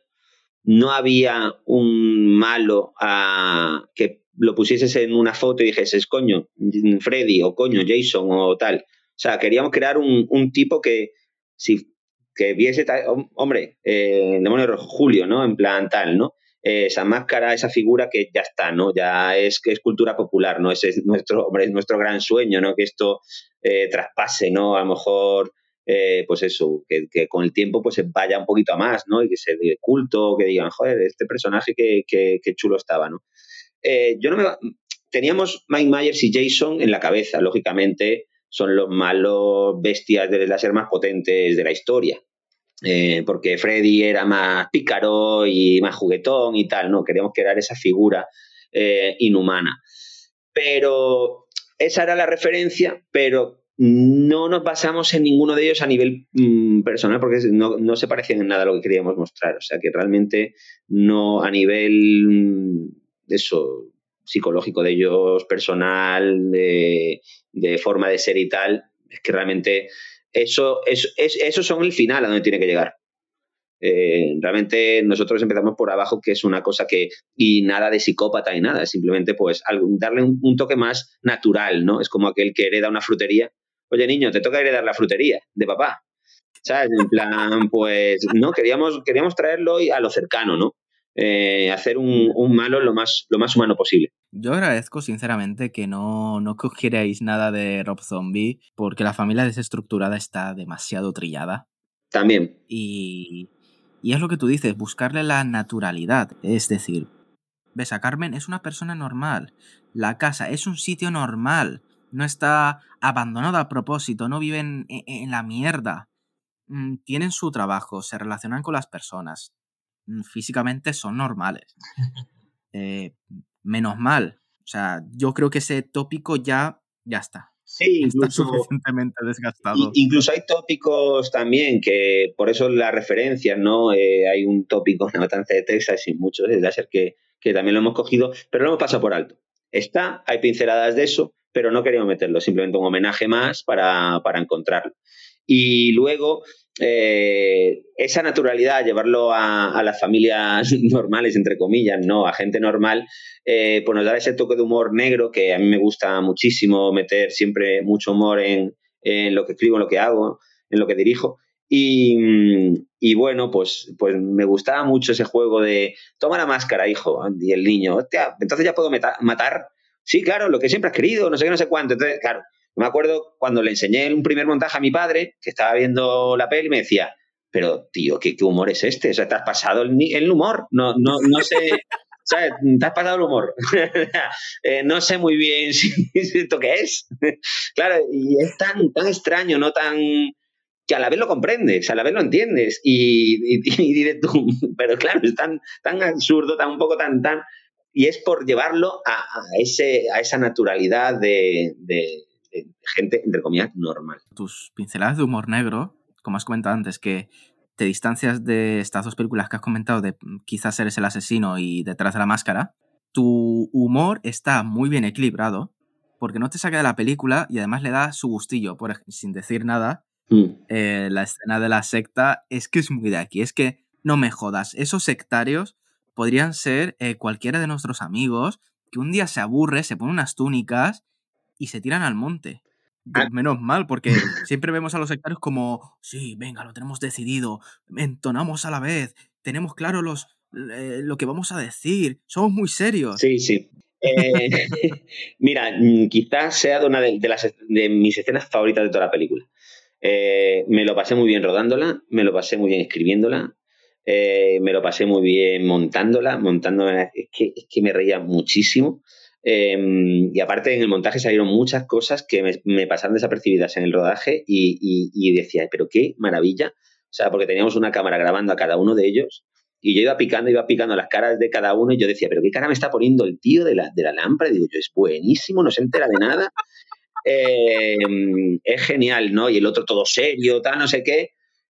no había un malo a, que lo pusieses en una foto y dijeses, coño, Freddy o coño, Jason o tal. O sea, queríamos crear un, tipo que, si, que viese, hombre, eh, demonio rojo, Julio, ¿no? En plan tal, ¿no? Esa máscara, esa figura que ya está, ¿no? Ya es, es cultura popular, ¿no? Ese es nuestro, hombre, es nuestro gran sueño, ¿no? Que esto eh, traspase, ¿no? A lo mejor eh, pues eso, que, con el tiempo pues se vaya un poquito a más, ¿no? Y que se dé culto, que digan, joder, este personaje que, chulo estaba, ¿no? Eh, yo no me... Teníamos Mike Myers y Jason en la cabeza, lógicamente son los malos bestias de láser más potentes de la historia. Eh, porque Freddy era más pícaro y más juguetón y tal, ¿no? Queríamos crear esa figura inhumana. Pero esa era la referencia, pero no nos basamos en ninguno de ellos a nivel mm, personal porque no, se parecían en nada a lo que queríamos mostrar. O sea que realmente no a nivel mm, eso psicológico de ellos, personal, de, forma de ser y tal, es que realmente eso, es, eso son el final a donde tiene que llegar. Eh, realmente nosotros empezamos por abajo, que es una cosa que, y nada de psicópata y nada, simplemente pues darle un, un, toque más natural, ¿no? Es como aquel que hereda una frutería oye niño, te toca heredar la frutería de papá. ¿Sabes? En plan, pues no, queríamos, queríamos traerlo a lo cercano, ¿no? Eh, hacer un, malo lo más, lo más humano posible. Yo agradezco sinceramente que no, no cogierais nada de Rob Zombie porque la familia desestructurada está demasiado trillada. También. Y, y es lo que tú dices, buscarle la naturalidad. Es decir, ves a Carmen es una persona normal. La casa es un sitio normal no está abandonado a propósito, no viven e-, en, la mierda. Mm, tienen su trabajo, se relacionan con las personas. Mm, físicamente son normales. Eh, menos mal. O sea, yo creo que ese tópico ya, ya está. Sí, está suficientemente desgastado. Incluso hay tópicos también que, por eso la referencia, ¿no? Eh, hay un tópico en la matanza de Texas y muchos de láser que, que también lo hemos cogido, pero lo hemos pasado por alto. Está, hay pinceladas de eso, pero no queríamos meterlo, simplemente un homenaje más para, encontrarlo. Y luego, eh, esa naturalidad, llevarlo a, las familias normales, entre comillas, no, a gente normal, eh, pues nos da ese toque de humor negro que a mí me gusta muchísimo meter siempre mucho humor en, lo que escribo, en lo que hago, en lo que dirijo. Y, bueno, pues, pues me gustaba mucho ese juego de toma la máscara, hijo, y el niño, entonces ya puedo matar sí, claro, lo que siempre has querido, no sé qué, no sé cuánto. Entonces, claro, me acuerdo cuando le enseñé un primer montaje a mi padre, que estaba viendo la peli, y me decía, pero tío, ¿qué, humor es este? O sea, te has pasado el, humor. No, no, no sé. ¿Sabes? Te has pasado el humor. Eh, no sé muy bien si, esto qué es. claro, y es tan, tan extraño, no tan que a la vez lo comprendes, a la vez lo entiendes y, y, tú, pero claro, es tan, tan absurdo, tan un poco tan, tan, y es por llevarlo a, ese, a esa naturalidad de, gente, entre comillas, normal. Tus pinceladas de humor negro, como has comentado antes, que te distancias de estas dos películas que has comentado, de quizás eres el asesino y detrás de la máscara, tu humor está muy bien equilibrado porque no te saca de la película y además le da su gustillo, por, sin decir nada. Mm. Eh, la escena de la secta es que es muy de aquí, es que no me jodas, esos sectarios podrían ser eh, cualquiera de nuestros amigos que un día se aburre, se pone unas túnicas y se tiran al monte. Ah. Menos mal, porque siempre vemos a los sectarios como, sí, venga, lo tenemos decidido, entonamos a la vez, tenemos claro los, eh, lo que vamos a decir, somos muy serios. Sí, sí. Eh, mira, mm, quizás sea de una de, las, de mis escenas favoritas de toda la película. me lo pasé muy bien rodándola, me lo pasé muy bien escribiéndola, eh, me lo pasé muy bien montándola, montándola, es que, es que me reía muchísimo. Em, y aparte en el montaje salieron muchas cosas que me, pasaron desapercibidas en el rodaje y, decía, pero qué maravilla. O sea, porque teníamos una cámara grabando a cada uno de ellos y yo iba picando, iba picando las caras de cada uno y yo decía, pero qué cara me está poniendo el tío de la, de la lámpara. Y digo, yo, es buenísimo, no se entera de nada. Em, es genial, ¿no? Y el otro todo serio, tal, no sé qué.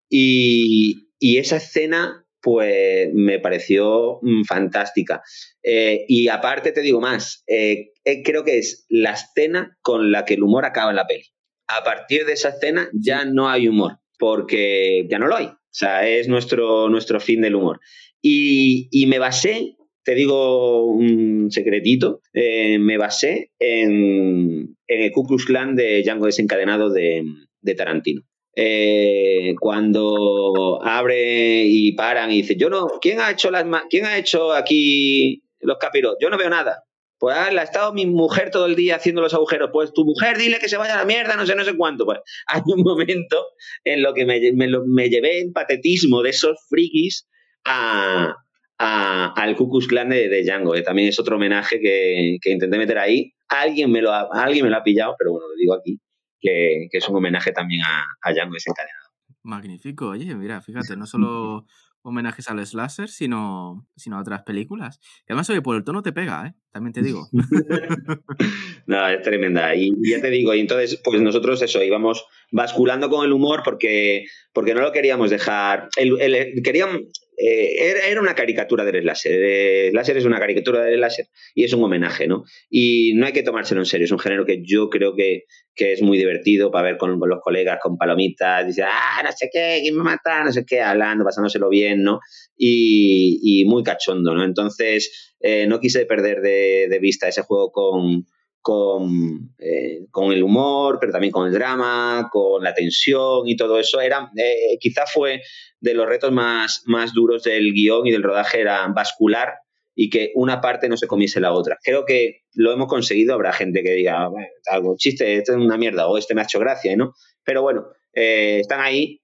Y, y esa escena pues me pareció mm, fantástica. Eh, y aparte te digo más, eh, eh, creo que es la escena con la que el humor acaba en la peli. A partir de esa escena ya no hay humor, porque ya no lo hay. O sea, es nuestro, nuestro fin del humor. Y, me basé, te digo un secretito, me basé en, el Ku Klux Klan de Django desencadenado de Tarantino. Eh, cuando abre y paran y dice, yo no, ¿quién ha hecho las quién ha hecho aquí los capirotes? Yo no veo nada. Pues ah, ha estado mi mujer todo el día haciendo los agujeros. Pues tu mujer dile que se vaya a la mierda, no sé, no sé cuánto. Pues hay un momento en lo que me, me, llevé en patetismo de esos frikis a, al Ku Klux Klan de, Django, que también es otro homenaje que, intenté meter ahí. Alguien me, lo alguien me lo ha pillado, pero bueno, lo digo aquí, que, es un homenaje también a, a Django desencadenado. Magnífico, oye, mira, fíjate, no solo homenajes al slasher, sino, sino a otras películas. Y además, oye, por el tono te pega, ¿eh? También te digo. no, es tremenda. Y ya te digo, y entonces, pues nosotros eso, íbamos basculando con el humor porque, porque no lo queríamos dejar. El, el, queríamos, eh, era, una caricatura del láser. El láser es una caricatura del láser y es un homenaje, ¿no? Y no hay que tomárselo en serio. Es un género que yo creo que, es muy divertido para ver con, los colegas, con palomitas, dice, ah, no sé qué, quién me mata, no sé qué, hablando, pasándoselo bien, ¿no? Y, muy cachondo, ¿no? Entonces, eh, no quise perder de, de vista ese juego con, con, eh, con, el humor, pero también con el drama, con la tensión y todo eso. Era, eh, quizá fue de los retos más, más duros del guion y del rodaje, era bascular y que una parte no se comiese la otra. Creo que lo hemos conseguido. Habrá gente que diga, algo chiste, esto es una mierda, o este me ha hecho gracia, ¿no? Pero bueno, eh, están ahí,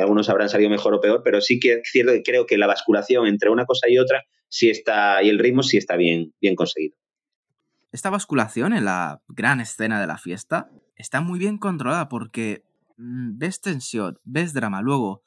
algunos habrán salido mejor o peor, pero sí que es cierto que creo que la basculación entre una cosa y otra sí está, y el ritmo sí está bien, bien conseguido. Esta basculación en la gran escena de la fiesta está muy bien controlada porque mm, ves tensión, ves drama, luego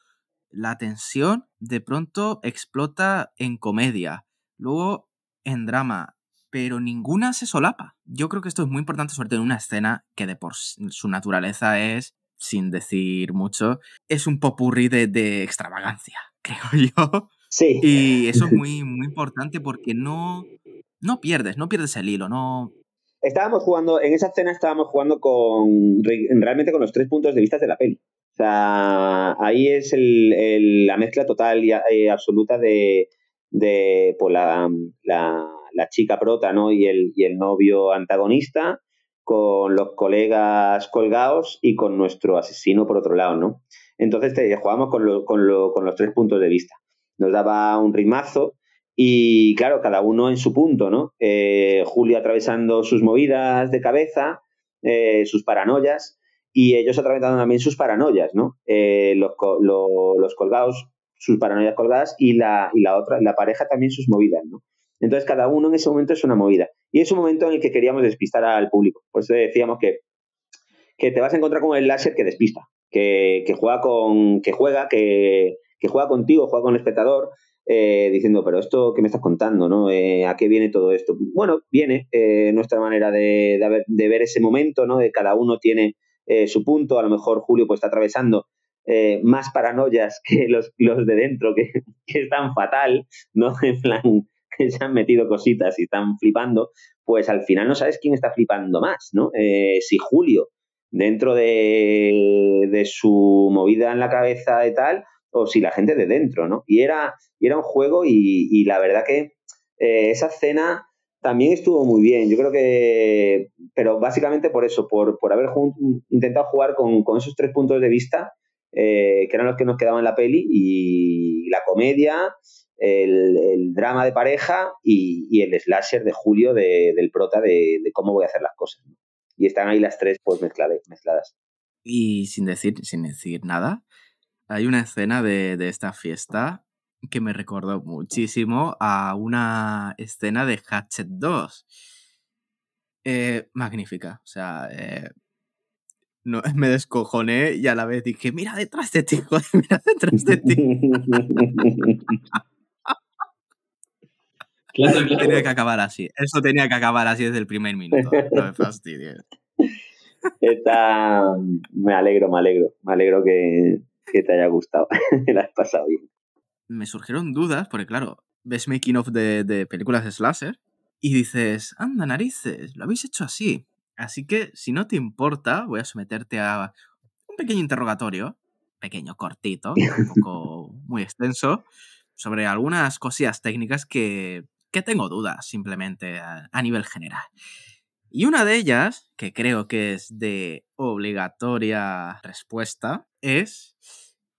la tensión de pronto explota en comedia, luego en drama, pero ninguna se solapa. Yo creo que esto es muy importante, sobre todo en una escena que de por su naturaleza es, sin decir mucho, es un popurrí de, de extravagancia, creo yo. Sí. Y eso es muy, muy importante porque no, no pierdes, no pierdes el hilo, no... Estábamos jugando, en esa escena estábamos jugando con realmente con los tres puntos de vista de la peli. O sea, ahí es la mezcla total y eh, absoluta de, pues, la, chica prota ¿no? y, el, novio antagonista, con los colegas colgados y con nuestro asesino por otro lado, ¿no? Entonces te, jugamos con, los tres puntos de vista. Nos daba un ritmazo y claro, cada uno en su punto, ¿no? Eh, Julio atravesando sus movidas de cabeza, eh, sus paranoias, y ellos atravesando también sus paranoias, ¿no? Eh, los, los, colgados, sus paranoias colgadas, y la, y la otra, la pareja también sus movidas, ¿no? Entonces cada uno en ese momento es una movida. Y es un momento en el que queríamos despistar al público. Por eso decíamos que, que te vas a encontrar con el láser que despista, que, que juega con. que juega, que, que juega contigo, juega con el espectador, eh, diciendo, pero esto que me estás contando, ¿no? Eh, ¿A qué viene todo esto? Bueno, viene eh, nuestra manera de, ver ese momento, ¿no? De cada uno tiene su punto, a lo mejor Julio pues está atravesando más paranoias que los, los de dentro, que, que están fatal, ¿no? En plan, que se han metido cositas y están flipando, pues al final no sabes quién está flipando más, ¿no? si Julio, dentro de, de su movida en la cabeza y tal, o si la gente de dentro, ¿no? Y era, era un juego y, la verdad que eh, esa escena también estuvo muy bien. Yo creo que, pero básicamente por eso, por, haber intentado jugar con, esos tres puntos de vista, eh, que eran los que nos quedaban en la peli, y la comedia, el, drama de pareja y, el slasher de Julio del prota de, cómo voy a hacer las cosas. Y están ahí las tres pues mezcladas. Y sin decir, sin decir nada, hay una escena de, esta fiesta que me recordó muchísimo a una escena de Hatchet 2. Eh, magnífica. O sea, eh, no, me descojoné y a la vez dije, mira detrás de ti, joder, mira detrás de ti. Tenía que acabar así. Eso tenía que acabar así desde el primer minuto. No me fastidies. Me alegro, me alegro. Me alegro que, que te haya gustado, la has pasado bien. Me surgieron dudas, porque claro, ves making of de, películas de slasher y dices, anda narices, lo habéis hecho así. Así que, si no te importa, voy a someterte a un pequeño interrogatorio, pequeño, cortito, tampoco muy extenso, sobre algunas cosillas técnicas que, que tengo dudas simplemente a nivel general. Y una de ellas, que creo que es de obligatoria respuesta, es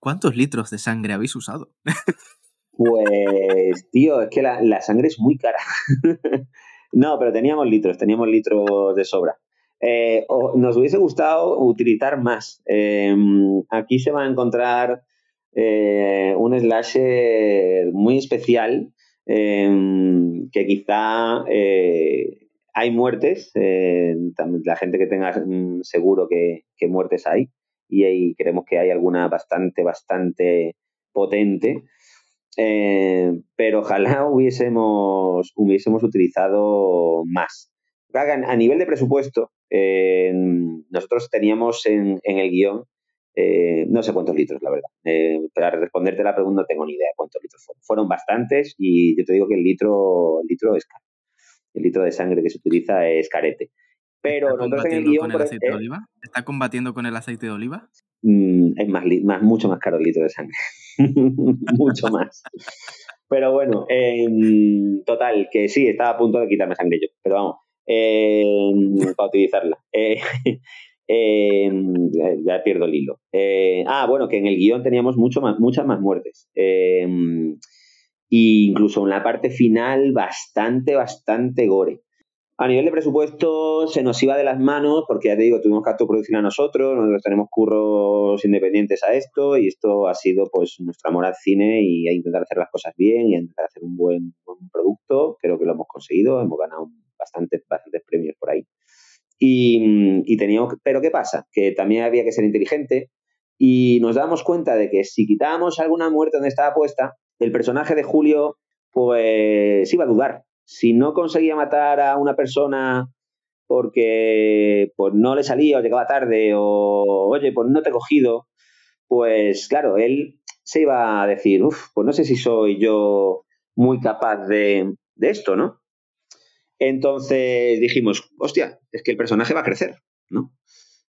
¿cuántos litros de sangre habéis usado? Pues, tío, es que la, sangre es muy cara. No, pero teníamos litros, teníamos litros de sobra. Eh, nos hubiese gustado utilizar más. Em, aquí se va a encontrar eh, un slasher muy especial em, que quizá eh, hay muertes, la gente que tenga mm, seguro que, muertes hay y ahí creemos que hay alguna bastante, bastante potente. pero ojalá hubiésemos, hubiésemos utilizado más. A nivel de presupuesto, eh, nosotros teníamos en, el guion, eh, no sé cuántos litros, la verdad. Eh, para responderte la pregunta no tengo ni idea cuántos litros fueron. Fueron bastantes y yo te digo que el litro, el litro es caro. El litro de sangre que se utiliza es carete. Pero nosotros en el guion... Con el aceite de oliva? ¿Está combatiendo con el aceite de oliva? Mm, es más, más, mucho más caro el litro de sangre. mucho más. Pero bueno, total, que sí, estaba a punto de quitarme sangre yo. Pero vamos, para utilizarla. Eh, ya pierdo el hilo. Eh, ah, bueno, que en el guion teníamos mucho más, muchas más muertes. E incluso en la parte final, bastante, bastante gore. A nivel de presupuesto se nos iba de las manos porque ya te digo, tuvimos que producir a nosotros, nosotros tenemos curros independientes a esto y esto ha sido pues nuestro amor al cine y a intentar hacer las cosas bien y a intentar hacer un buen, buen producto. Creo que lo hemos conseguido, hemos ganado bastantes, bastantes premios por ahí. Y, teníamos, pero ¿qué pasa? Que también había que ser inteligente y nos dábamos cuenta de que si quitábamos alguna muerte donde estaba puesta, el personaje de Julio pues iba a dudar. Si no conseguía matar a una persona porque pues no le salía o llegaba tarde o oye, pues no te he cogido, pues claro, él se iba a decir, uff, pues no sé si soy yo muy capaz de, de esto, ¿no? Entonces dijimos, hostia, es que el personaje va a crecer, ¿no?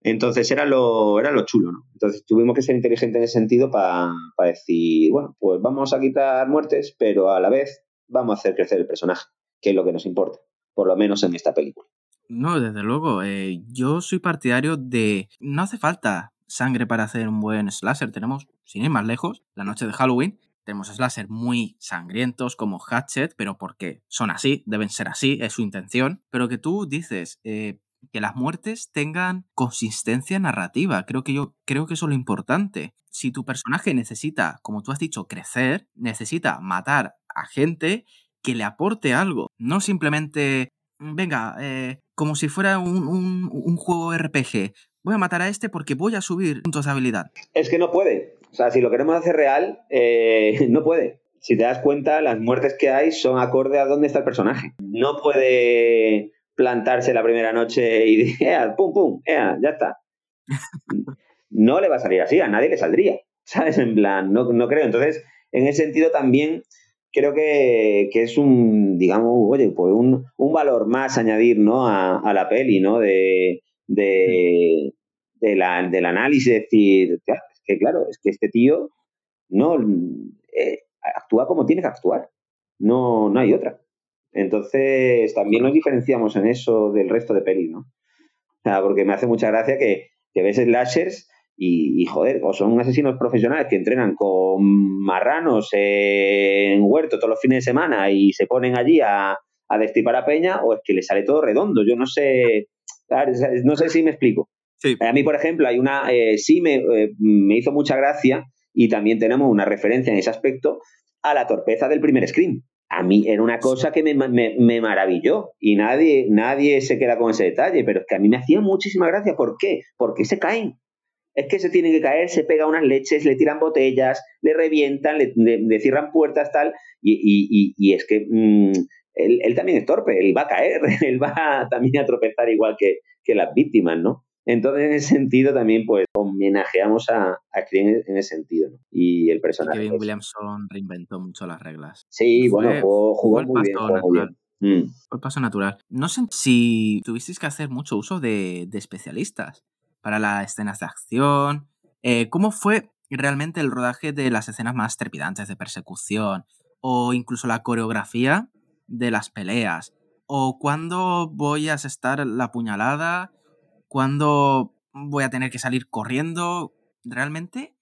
Entonces era lo, era lo chulo, ¿no? Entonces tuvimos que ser inteligentes en ese sentido para decir, bueno, pues vamos a quitar muertes, pero a la vez vamos a hacer crecer el personaje, que es lo que nos importa, por lo menos en esta película. No, desde luego, eh, yo soy partidario de, no hace falta sangre para hacer un buen slasher, tenemos, sin ir más lejos, la noche de Halloween, tenemos slasher muy sangrientos como Hatchet, pero porque son así, deben ser así, es su intención. Pero que tú dices eh, que las muertes tengan consistencia narrativa. Creo que yo creo que eso es lo importante. Si tu personaje necesita, como tú has dicho, crecer, necesita matar a gente que le aporte algo. No simplemente, venga, eh, como si fuera un, un juego RPG. Voy a matar a este porque voy a subir puntos de habilidad. Es que no puede. O sea, si lo queremos hacer real, eh, no puede. Si te das cuenta, las muertes que hay son acorde a dónde está el personaje. No puede plantarse la primera noche y decir, pum, pum, ya está. No le va a salir así, a nadie le saldría. ¿Sabes? En plan, no, creo. Entonces, en ese sentido también creo que, es un, digamos, oye, pues un, valor más añadir, ¿no? A, la peli, ¿no? De, de, la, del análisis, decir, que claro, es que este tío no eh, actúa como tiene que actuar. No, no hay otra. Entonces, también nos diferenciamos en eso del resto de pelis, ¿no? O sea, porque me hace mucha gracia que, que ves slashers y, y, joder, o son asesinos profesionales que entrenan con marranos en huerto todos los fines de semana y se ponen allí a, a destipar a peña, o es que le sale todo redondo. Yo no sé, no sé si me explico. A mí, por ejemplo, hay una, eh, sí me, eh, me, hizo mucha gracia y también tenemos una referencia en ese aspecto a la torpeza del primer screen. A mí era una cosa que me, me, maravilló y nadie, nadie se queda con ese detalle, pero es que a mí me hacía muchísima gracia. ¿Por qué? Porque se caen. Es que se tienen que caer, se pega unas leches, le tiran botellas, le revientan, le, cierran puertas, tal. Y, y, es que mm, él, también es torpe, él va a caer, él va también a tropezar igual que, que las víctimas, ¿no? Entonces, en ese sentido, también pues homenajeamos a, a en ese sentido. ¿no? Y el personaje. Kevin Williamson reinventó mucho las reglas. Sí, bueno, jugó, muy bien, natural. Mm. Paso natural. No sé si tuvisteis que hacer mucho uso de, especialistas para las escenas de acción. Eh, ¿Cómo fue realmente el rodaje de las escenas más trepidantes de persecución? O incluso la coreografía de las peleas. O cuándo voy a asestar la puñalada ¿Cuándo voy a tener que salir corriendo? Realmente,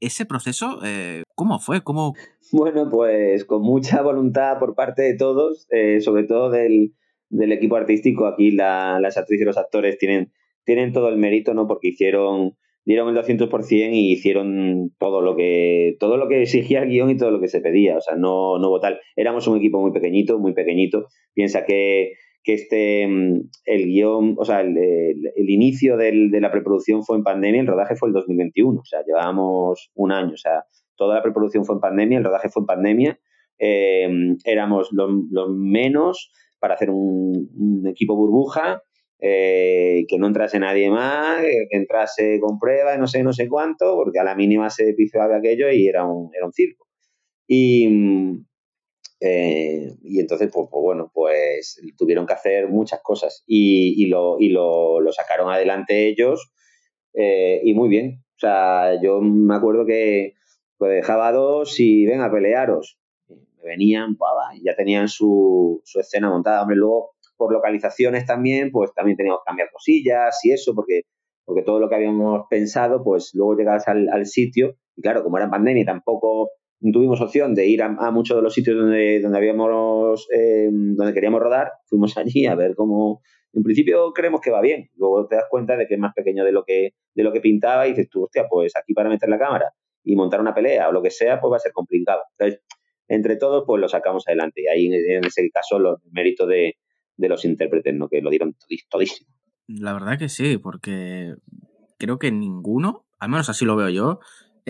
ese proceso, eh, ¿cómo fue? ¿Cómo... Bueno, pues con mucha voluntad por parte de todos, eh, sobre todo del, del equipo artístico, aquí las actrices y los actores tienen, tienen todo el mérito, ¿no? Porque hicieron, dieron el 200% y hicieron todo lo que todo lo que exigía el guion y todo lo que se pedía. O sea, no, no hubo. Éramos un equipo muy pequeñito, muy pequeñito. Piensa que, que este, mm, el guion, o sea, el, el, inicio del, de la preproducción fue en pandemia, el rodaje fue el 2021. O sea, llevábamos un año. O sea, toda la preproducción fue en pandemia, el rodaje fue en pandemia. Eh, éramos los, los menos para hacer un, equipo burbuja, eh, que no entrase nadie más, que entrase con pruebas, no sé, no sé cuánto, porque a la mínima se pifiaba aquello y era un, era un circo. Y, eh, y entonces, pues, pues, bueno, pues tuvieron que hacer muchas cosas y, y, lo, y lo, lo, sacaron adelante ellos eh, y muy bien. O sea, yo me acuerdo que pues, dejaba dos y ven a pelearos venían, y ya tenían su, su escena montada. Hombre, luego por localizaciones también, pues también teníamos que cambiar cosillas y eso, porque, porque todo lo que habíamos pensado, pues luego llegabas al, al sitio, y claro, como era pandemia, tampoco tuvimos opción de ir a, muchos de los sitios donde, donde habíamos, eh, donde queríamos rodar, fuimos allí a ver cómo, en principio creemos que va bien, luego te das cuenta de que es más pequeño de lo que, de lo que pintaba y dices tú, hostia, pues aquí para meter la cámara y montar una pelea o lo que sea, pues va a ser complicado. Entonces, entre todos, pues lo sacamos adelante. Y ahí, en ese caso, los méritos de, de los intérpretes, ¿no? Que lo dieron todísimo. La verdad que sí, porque creo que ninguno, al menos así lo veo yo,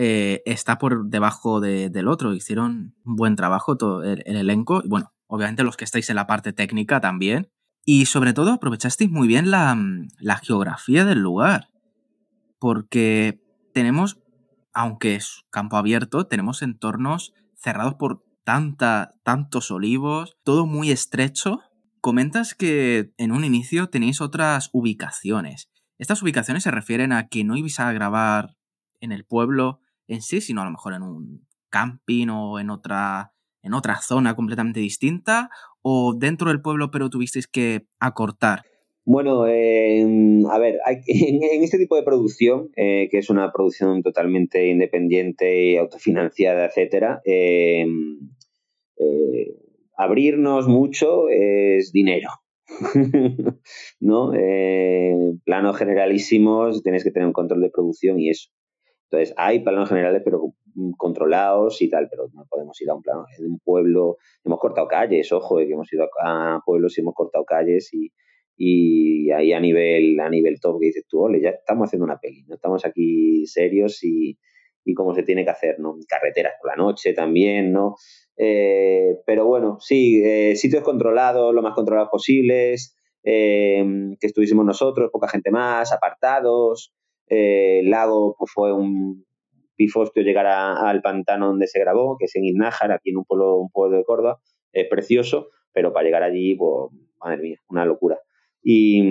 eh, está por debajo de, del otro. Hicieron un buen trabajo todo el, elenco. Y bueno, obviamente los que estáis en la parte técnica también. Y sobre todo aprovechasteis muy bien la, la geografía del lugar. Porque tenemos, aunque es campo abierto, tenemos entornos cerrados por tanta, tantos olivos, todo muy estrecho. Comentas que en un inicio tenéis otras ubicaciones. Estas ubicaciones se refieren a que no ibais a grabar en el pueblo en sí, sino a lo mejor en un camping o en otra, en otra zona completamente distinta, o dentro del pueblo pero tuvisteis que acortar. Bueno, eh, a ver, en, este tipo de producción, eh, que es una producción totalmente independiente y autofinanciada, etcétera, eh, eh, abrirnos mucho es dinero. ¿No? Eh, planos generalísimos, tienes que tener un control de producción y eso. Entonces, hay planos generales, pero controlados y tal, pero no podemos ir a un plano de un pueblo. Hemos cortado calles, ojo, que hemos ido a pueblos y hemos cortado calles y, y ahí a nivel, a nivel top que dices tú, ole, ya estamos haciendo una peli, no estamos aquí serios y, y como se tiene que hacer, ¿no? Carreteras por la noche también, ¿no? Eh, pero bueno, sí, eh, sitios controlados, lo más controlados posibles, eh, que estuviésemos nosotros, poca gente más, apartados. El lago pues, fue un pifostio llegar al pantano donde se grabó, que es en Iznájar, aquí en un pueblo, un pueblo de Córdoba. Es precioso, pero para llegar allí, pues, madre mía, una locura. Y,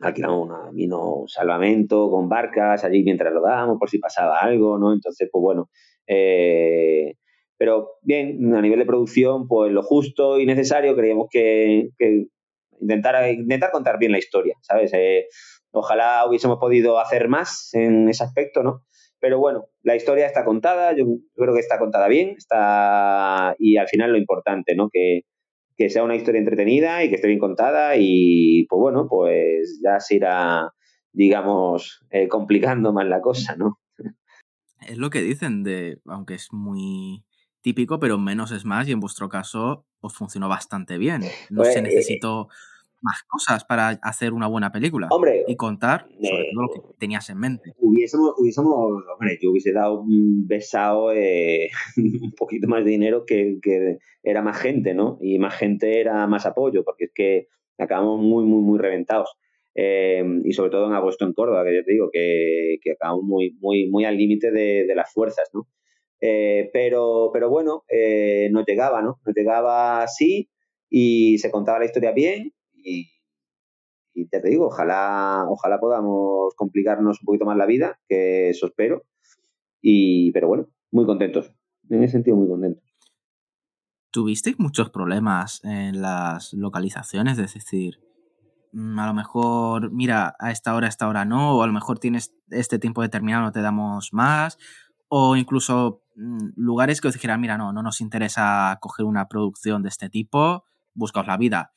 alquilamos una, vino un salvamento con barcas allí mientras lo dábamos por si pasaba algo, ¿no? Entonces, pues bueno, eh, pero bien, a nivel de producción, pues lo justo y necesario, creíamos que, intentar, intentar contar bien la historia, ¿sabes? Eh, ojalá hubiésemos podido hacer más en ese aspecto, ¿no? Pero bueno, la historia está contada, yo creo que está contada bien, está y al final lo importante, ¿no? Que, que sea una historia entretenida y que esté bien contada y pues bueno, pues ya se irá, digamos, eh, complicando más la cosa, ¿no? Es lo que dicen de, aunque es muy típico, pero menos es más y en vuestro caso os funcionó bastante bien. No se pues, eh, necesitó más cosas para hacer una buena película. Hombre, y contar sobre todo lo que tenías en mente. Hubiésemos, hubiésemos hombre, yo hubiese dado un besado eh, un poquito más de dinero que, que, era más gente, ¿no? Y más gente era más apoyo, porque es que acabamos muy, muy, muy reventados. Eh, y sobre todo en agosto en Córdoba, que yo te digo, que, que acabamos muy, muy, muy al límite de, de, las fuerzas, ¿no? Eh, pero, pero bueno, nos llegaba, ¿no? Nos llegaba así y se contaba la historia bien y, te digo, ojalá, ojalá podamos complicarnos un poquito más la vida, que eso espero. Y, pero bueno, muy contentos. En ese sentido, muy contentos. ¿Tuvisteis muchos problemas en las localizaciones? Es decir, mm, a lo mejor, mira, a esta hora, a esta hora no, o a lo mejor tienes este tiempo determinado, no te damos más, o incluso mm, lugares que os dijeran, mira, no, no nos interesa coger una producción de este tipo, buscaos la vida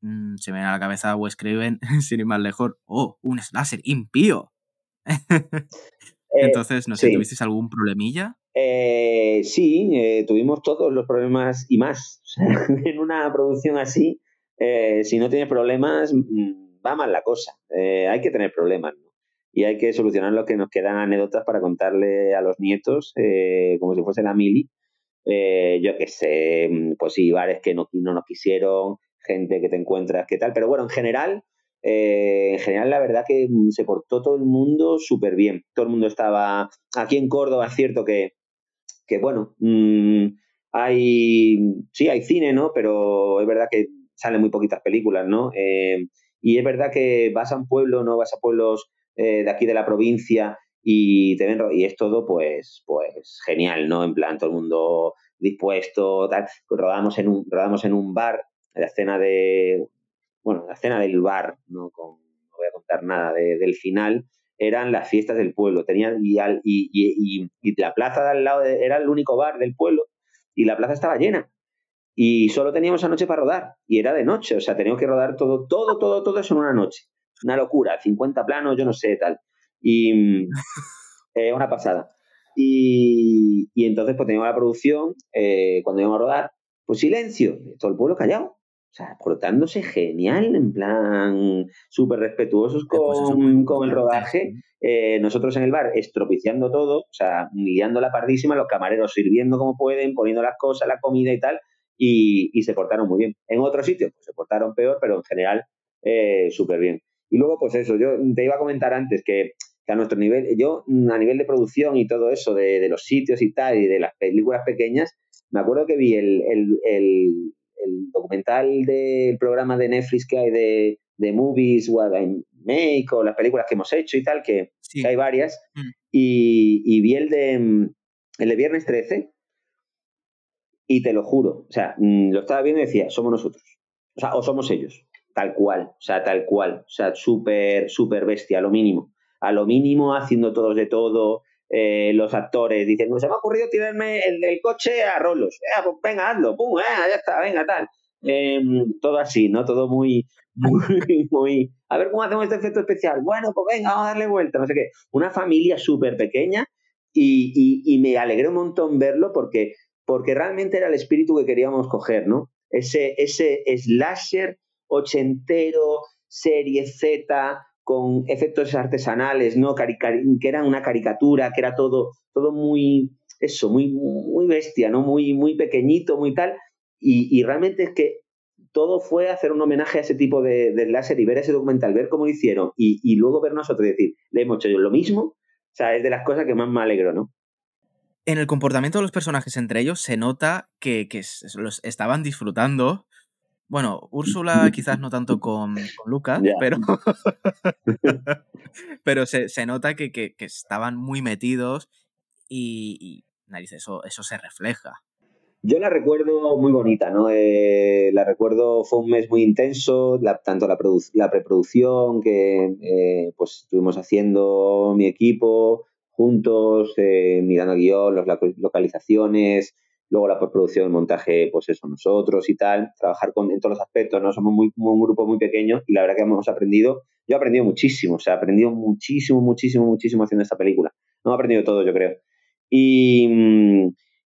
mm, se me viene a la cabeza Wes Craven, sin ir más lejos. ¡Oh, un slasher impío! Entonces, no sé, ¿tuvisteis algún problemilla? Eh, sí, eh, tuvimos todos los problemas y más. en una producción así, eh, si no tienes problemas, mm, va mal la cosa. hay que tener problemas, ¿no? Y hay que solucionar lo que nos quedan anécdotas para contarle a los nietos, como si fuese la mili. yo qué sé, mm, pues sí, bares que no, no nos quisieron, gente que te encuentras, qué tal. Pero bueno, en general, eh, en general, la verdad que mm, se portó todo el mundo súper bien. Todo el mundo estaba. Aquí en Córdoba es cierto que, que bueno, mm, hay. Sí, hay cine, ¿no? Pero es verdad que salen muy poquitas películas, ¿no? Eh, y es verdad que vas a un pueblo, no vas a pueblos eh, de aquí de la provincia y te ven y es todo pues pues genial no en plan todo el mundo dispuesto tal rodamos en un rodamos en un bar la escena de bueno, la cena del bar, no, voy a contar nada del final, eran las fiestas del pueblo. Tenían, y, y, y, la plaza de al lado era el único bar del pueblo y la plaza estaba llena. Y solo teníamos esa noche para rodar. Y era de noche, o sea, teníamos que rodar todo, todo, todo, todo eso en una noche. Una locura, 50 planos, yo no sé, tal. Y eh, una pasada. Y, entonces, pues teníamos la producción, eh, cuando íbamos a rodar, pues silencio, todo el pueblo callado. O sea, portándose genial, en plan súper respetuosos pues con, el rodaje. Eh, nosotros en el bar estropiciando todo, o sea, liando la pardísima, los camareros sirviendo como pueden, poniendo las cosas, la comida y tal, y, se portaron muy bien. En otros sitios pues, se portaron peor, pero en general eh, súper bien. Y luego, pues eso, yo te iba a comentar antes que, a nuestro nivel, yo a nivel de producción y todo eso, de, los sitios y tal, y de las películas pequeñas, me acuerdo que vi el el documental del programa de Netflix que hay de, de Movies, What I Make, o las películas que hemos hecho y tal, que, hay varias, mm. y, vi el de, el de Viernes 13, y te lo juro, o sea, mm, lo estaba viendo y decía, somos nosotros, o sea, o somos ellos, tal cual, o sea, tal cual, o sea, súper, súper bestia, a lo mínimo, a lo mínimo haciendo todos de todo, eh, los actores dicen, no se me ha ocurrido tirarme el del coche a rolos. Pues venga, hazlo, pum, eh, ya está, venga, tal. Em, todo así, ¿no? Todo muy, muy. A ver cómo hacemos este efecto especial. Bueno, pues venga, vamos a darle vuelta, no sé qué. Una familia súper pequeña y, y, me alegré un montón verlo porque, porque realmente era el espíritu que queríamos coger, ¿no? Ese, ese slasher ochentero, serie Z, con efectos artesanales, ¿no? que era una caricatura, que era todo, todo muy, eso, muy, muy bestia, ¿no? Muy, muy pequeñito, muy tal. Y, realmente es que todo fue hacer un homenaje a ese tipo de, de láser y ver ese documental, ver cómo lo hicieron y, luego ver nosotros y decir, le hemos hecho yo lo mismo. O sea, es de las cosas que más me alegro, ¿no? En el comportamiento de los personajes entre ellos se nota que, que los estaban disfrutando bueno, Úrsula quizás no tanto con, con Luca, pero, pero se, nota que, estaban muy metidos y, narices, eso, eso se refleja. Yo la recuerdo muy bonita, ¿no? Eh, la recuerdo, fue un mes muy intenso, tanto la, la preproducción que eh, pues estuvimos haciendo mi equipo juntos, eh, mirando guion, las localizaciones, Luego la postproducción, el montaje, pues eso, nosotros y tal, trabajar con, en todos los aspectos, ¿no? Somos muy, un grupo muy pequeño y la verdad que hemos aprendido, yo he aprendido muchísimo, o sea, he aprendido muchísimo, muchísimo, muchísimo haciendo esta película. No he aprendido todo, yo creo. Y,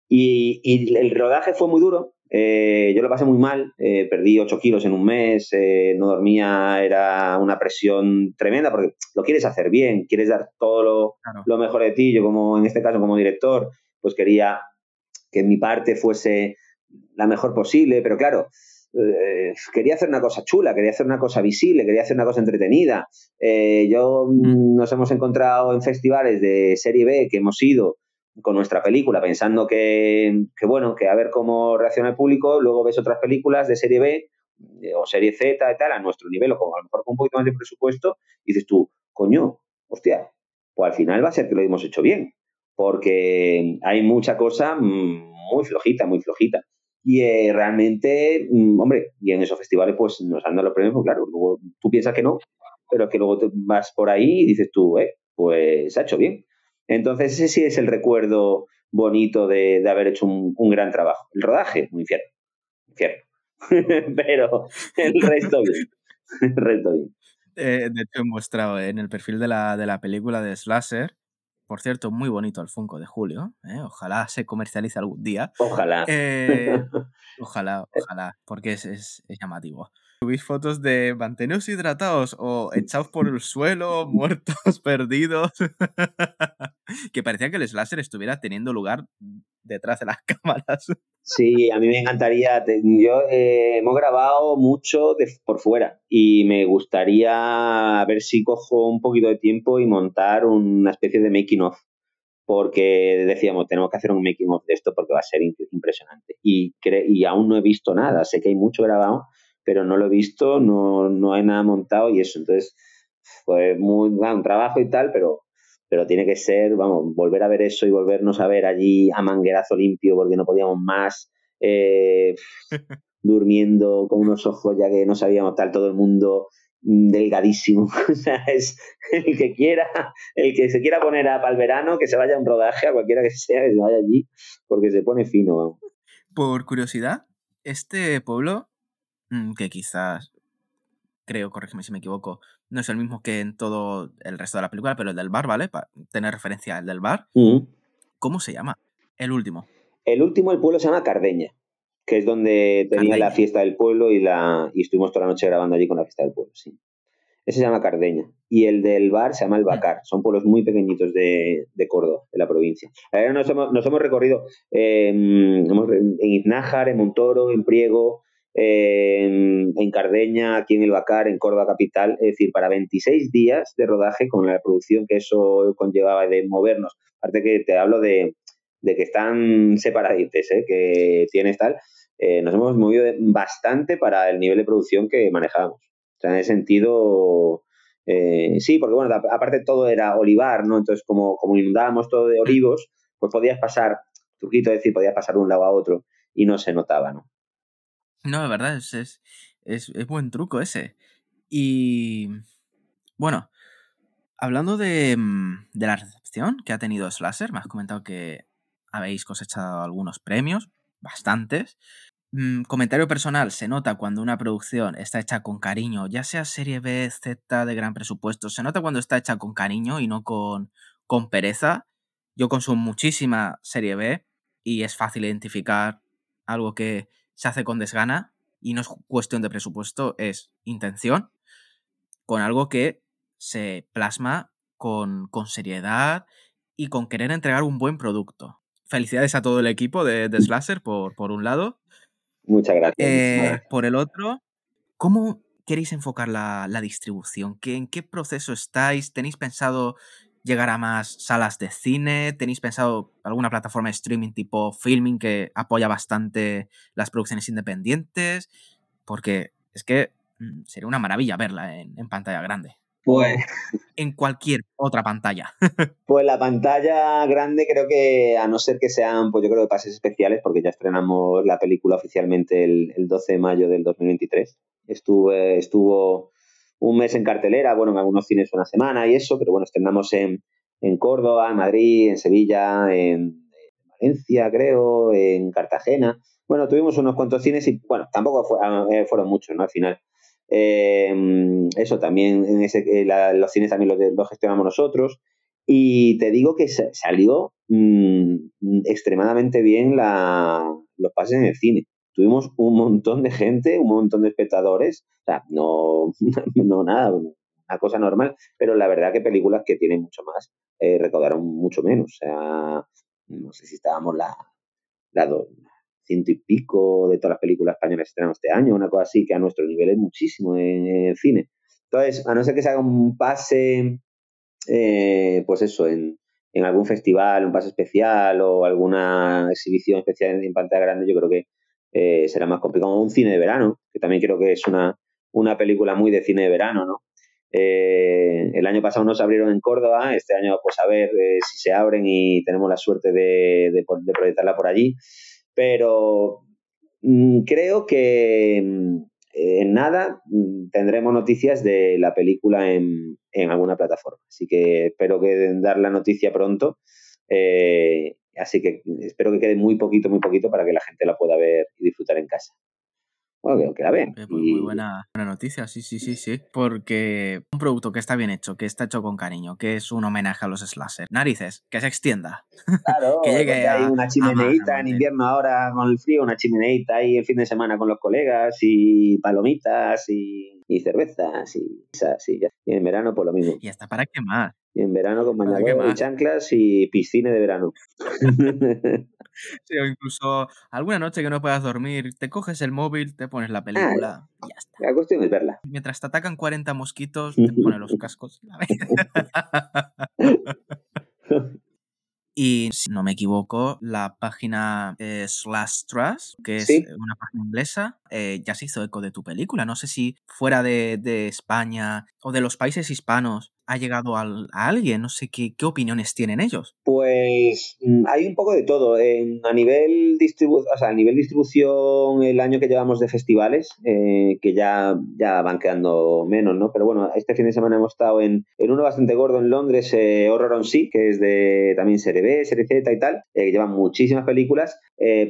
y, el rodaje fue muy duro, eh, yo lo pasé muy mal, eh, perdí 8 kilos en un mes, eh, no dormía, era una presión tremenda porque lo quieres hacer bien, quieres dar todo lo, lo, mejor de ti. Yo como en este caso como director, pues quería que mi parte fuese la mejor posible, pero claro, eh, quería hacer una cosa chula, quería hacer una cosa visible, quería hacer una cosa entretenida. Eh, yo mm, nos hemos encontrado en festivales de serie B que hemos ido con nuestra película pensando que, bueno, que a ver cómo reacciona el público, luego ves otras películas de serie B eh, o serie Z y tal, a nuestro nivel, o a lo mejor con un poquito más de presupuesto, y dices tú, coño, hostia, pues al final va a ser que lo hemos hecho bien porque hay mucha cosa mm, muy flojita, muy flojita. Y eh, realmente, mm, hombre, y en esos festivales pues nos han dado los premios, pues claro, luego tú piensas que no, pero que luego vas por ahí y dices tú, eh, pues ha hecho bien. Entonces ese sí es el recuerdo bonito de, haber hecho un, gran trabajo. El rodaje, un infierno, infierno. pero el resto bien. El resto bien. Eh, de hecho, he mostrado en el perfil de la, de la película de Slasher, por cierto, muy bonito el Funko de Julio. ¿eh? Ojalá se comercialice algún día. Ojalá. Eh, ojalá, ojalá, porque es, es, es llamativo. Subís fotos de manteneos hidratados o echados por el suelo, muertos, perdidos. que parecía que el slasher estuviera teniendo lugar detrás de las cámaras. Sí, a mí me encantaría. Yo eh, hemos grabado mucho de, por fuera y me gustaría ver si cojo un poquito de tiempo y montar una especie de making of. Porque decíamos, tenemos que hacer un making of de esto porque va a ser impresionante. Y, y aún no he visto nada. Sé que hay mucho grabado, pero no lo he visto, no, no hay nada montado y eso. Entonces, fue muy, un trabajo y tal, pero pero tiene que ser, vamos, volver a ver eso y volvernos a ver allí a manguerazo limpio porque no podíamos más, eh, durmiendo con unos ojos ya que no sabíamos tal, todo el mundo delgadísimo. o sea, es el que quiera, el que se quiera poner a para el verano, que se vaya a un rodaje, a cualquiera que sea, que se vaya allí, porque se pone fino. Vamos. Por curiosidad, este pueblo, que quizás creo, corrígeme si me equivoco, no es el mismo que en todo el resto de la película, pero el del bar, ¿vale? Para tener referencia al del bar. ¿Cómo se llama? El último. El último, el pueblo se llama Cardeña, que es donde tenía la fiesta del pueblo y, la, y estuvimos toda la noche grabando allí con la fiesta del pueblo, sí. Ese se llama Cardeña. Y el del bar se llama El Bacar. Son pueblos muy pequeñitos de, de Córdoba, de la provincia. Nos hemos, nos hemos recorrido eh, en Iznájar, en Montoro, en Priego, en, Cardeña, aquí en el Bacar, en Córdoba capital, es decir, para 26 días de rodaje con la producción que eso conllevaba de movernos. Aparte que te hablo de, que están separaditos, ¿eh? que tienes tal, eh, nos hemos movido bastante para el nivel de producción que manejábamos. O sea, en ese sentido, eh, sí, porque bueno, aparte todo era olivar, ¿no? Entonces, como, como inundábamos todo de olivos, pues podías pasar, truquito decir, podías pasar de un lado a otro y no se notaba, ¿no? No, de verdad, es, es, es, buen truco ese. Y bueno, hablando de, mm, de, la recepción que ha tenido Slasher, me has comentado que habéis cosechado algunos premios, bastantes. Mm, comentario personal, se nota cuando una producción está hecha con cariño, ya sea serie B, Z de gran presupuesto, se nota cuando está hecha con cariño y no con, con pereza. Yo consumo muchísima serie B y es fácil identificar algo que se hace con desgana y no es cuestión de presupuesto, es intención, con algo que se plasma con, con seriedad y con querer entregar un buen producto. Felicidades a todo el equipo de, de Slasher, por, por un lado. Muchas gracias. Eh, por el otro, ¿cómo queréis enfocar la, la distribución? ¿Qué, ¿En qué proceso estáis? ¿Tenéis pensado llegar a más salas de cine? ¿Tenéis pensado alguna plataforma de streaming tipo Filming que apoya bastante las producciones independientes? Porque es que mm, sería una maravilla verla en, pantalla grande. Pues. En cualquier otra pantalla. Pues la pantalla grande creo que, a no ser que sean, pues yo creo que pases especiales, porque ya estrenamos la película oficialmente el, el 12 de mayo del 2023. Estuve, estuvo un mes en cartelera, bueno, en algunos cines una semana y eso, pero bueno, estrenamos en, en Córdoba, en Madrid, en Sevilla, en, Valencia, creo, en Cartagena. Bueno, tuvimos unos cuantos cines y, bueno, tampoco ah, eh, fueron muchos, ¿no? Al final. Eh, eso también, en ese, eh, los cines también los, gestionamos nosotros. Y te digo que salió mm, extremadamente bien la, los pases en el cine tuvimos un montón de gente, un montón de espectadores, o sea, no, no nada, una cosa normal, pero la verdad que películas que tienen mucho más eh, recaudaron mucho menos, o sea, no sé si estábamos la, la ciento y pico de todas las películas españolas que estrenamos este año, una cosa así que a nuestro nivel es muchísimo en, cine. Entonces, a no ser que se haga un pase, eh, pues eso, en, en algún festival, un pase especial o alguna exhibición especial en pantalla grande, yo creo que eh, será más complicado. Un cine de verano, que también creo que es una, una película muy de cine de verano, ¿no? Eh, el año pasado nos abrieron en Córdoba, este año pues a ver eh, si se abren y tenemos la suerte de, de, proyectarla por allí. Pero mm, creo que mm, en nada mm, tendremos noticias de la película en, en, alguna plataforma. Así que espero que dar la noticia pronto Así que espero que quede muy poquito, muy poquito para que la gente la pueda ver y disfrutar en casa. bueno, que, la vean. Pues muy buena, buena noticia, sí, sí, sí, sí. Porque un producto que está bien hecho, que está hecho con cariño, que es un homenaje a los slasher. Narices, que se extienda. Claro, que llegue a, hay una chimeneita en invierno ahora con el frío, una chimeneita ahí el fin de semana con los colegas y palomitas y, cervezas y, y, y en verano por pues lo mismo. Y hasta para qué más. Y en verano con bañador y chanclas y piscina de verano. sí, o incluso alguna noche que no puedas dormir, te coges el móvil, te pones la ah, película y ya está. La cuestión es verla. Mientras te atacan 40 mosquitos, te pones los cascos. Y si no me equivoco, la página Slash Trust, que es una página inglesa, eh, ya se hizo eco de tu película. No sé si fuera de, de España o de los países hispanos ha llegado a alguien? No sé qué, qué opiniones tienen ellos. Pues mm, hay un poco de todo. a, nivel distribu a nivel distribución, el año que llevamos de festivales, eh, que ya, ya van quedando menos, ¿no? Pero bueno, este fin de semana hemos estado en, en uno bastante gordo en Londres, eh, Horror on Sea, que es de también serie B, serie Z y tal, eh, que llevan muchísimas películas.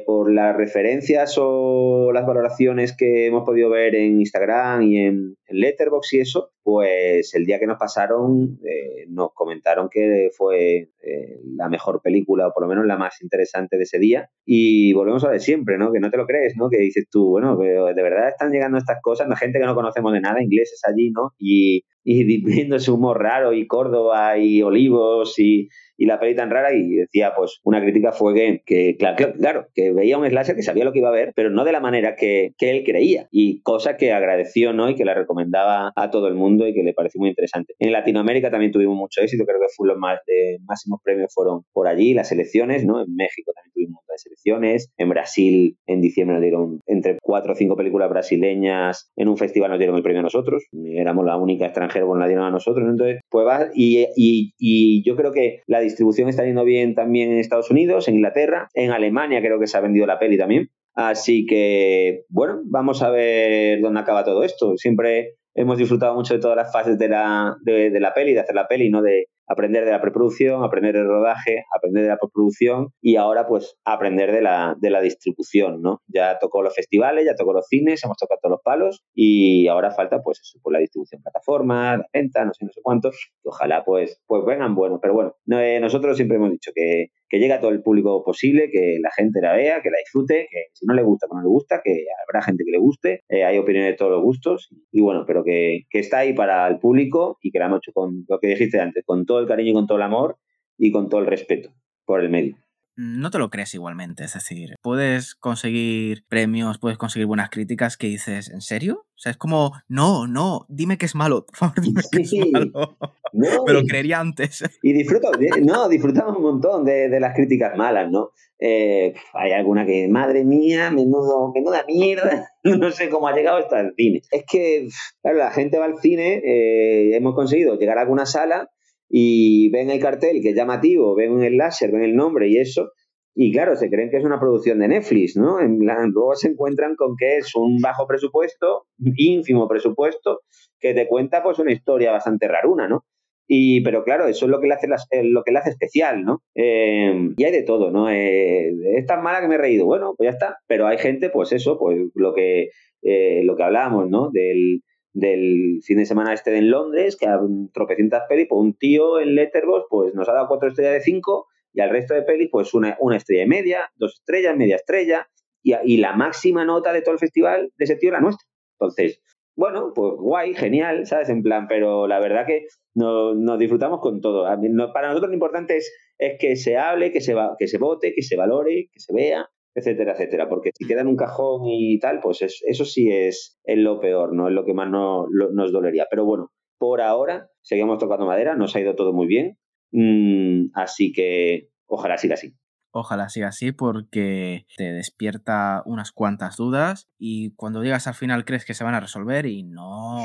Por las referencias o las valoraciones que hemos podido ver en Instagram y en, Letterboxd y eso, pues el día que nos pasaron eh, nos comentaron que fue eh, la mejor película o por lo menos la más interesante de ese día y volvemos a ver siempre, ¿no? Que no te lo crees, ¿no? Que dices tú, bueno, pero de verdad están llegando estas cosas, gente que no conocemos de nada, ingleses allí, ¿no? Y, y viendo ese humor raro y Córdoba y Olivos y, y la peli tan rara y decía, pues una crítica fue que, que claro, que veía un slasher que sabía lo que iba a ver, pero no de la manera que, que, él creía y cosa que agradeció, ¿no? Y que la recomendaba a todo el mundo y que le pareció muy interesante. En Latinoamérica también tuvimos mucho éxito, creo que fue los más de máximos premios fueron por allí, las elecciones, ¿no? En México también tuvimos un montón de selecciones, en Brasil en diciembre nos dieron entre cuatro o cinco películas brasileñas, en un festival nos dieron el premio a nosotros, éramos la única extranjera con la dieron a nosotros, entonces, pues va, y, y, y yo creo que la distribución está yendo bien también en Estados Unidos, en Inglaterra, en Alemania creo que se ha vendido la peli también. Así que, bueno, vamos a ver dónde acaba todo esto. Siempre hemos disfrutado mucho de todas las fases de la, de, de la peli, de hacer la peli, ¿no? De, aprender de la preproducción, aprender del rodaje, aprender de la postproducción y ahora pues aprender de la, de la distribución, ¿no? Ya tocó los festivales, ya tocó los cines, hemos tocado todos los palos y ahora falta pues eso, pues la distribución plataforma, la venta, no sé, no sé cuántos, ojalá pues, pues vengan buenos, pero bueno, eh, nosotros siempre hemos dicho que, que llegue a todo el público posible, que la gente la vea, que la disfrute, que si no le gusta, pues no le gusta, que habrá gente que le guste, eh, hay opiniones de todos los gustos y bueno, pero que, que está ahí para el público y que la hemos hecho con lo que dijiste antes, con todo el cariño y con todo el amor y con todo el respeto por el medio. No te lo crees igualmente, es decir, puedes conseguir premios, puedes conseguir buenas críticas que dices, ¿en serio? O sea, es como, no, no, dime que es malo, por favor, dime que es malo. No, Me lo creería antes. Y disfruto, no, disfrutamos un montón de, de las críticas malas, ¿no? Eh, hay alguna que, madre mía, menudo, menuda mierda, no sé cómo ha llegado hasta el cine. Es que, claro, la gente va al cine, eh, hemos conseguido llegar a alguna sala y ven el cartel que es llamativo, ven el láser, ven el nombre y eso, y claro, se creen que es una producción de Netflix, ¿no? En luego se encuentran con que es un bajo presupuesto, ínfimo presupuesto, que te cuenta pues una historia bastante raruna, ¿no? Y, pero claro, eso es lo que le hace, eh, lo que le hace especial, ¿no? Eh, y hay de todo, ¿no? Eh, es tan mala que me he reído, bueno, pues ya está. Pero hay gente, pues eso, pues lo que, lo que hablábamos, ¿no? Del, del fin de semana este en Londres, que a tropecientas pelis, pues un tío en Letterboxd pues nos ha dado cuatro estrellas de cinco y al resto de pelis pues una, una estrella y media, dos estrellas, media estrella y, y, la máxima nota de todo el festival de ese tío la nuestra. Entonces, bueno, pues guay, genial, ¿sabes? En plan, pero la verdad que nos disfrutamos con todo. para nosotros lo importante es, es que se hable, que se, va, que se vote, que se valore, que se vea etcétera, etcétera. Porque si queda en un cajón y tal, pues eso sí es, lo peor, ¿no? Es lo que más no, nos dolería. Pero bueno, por ahora seguimos tocando madera, nos ha ido todo muy bien. Mm, así que ojalá siga así. Ojalá siga así porque te despierta unas cuantas dudas y cuando llegas al final crees que se van a resolver y no,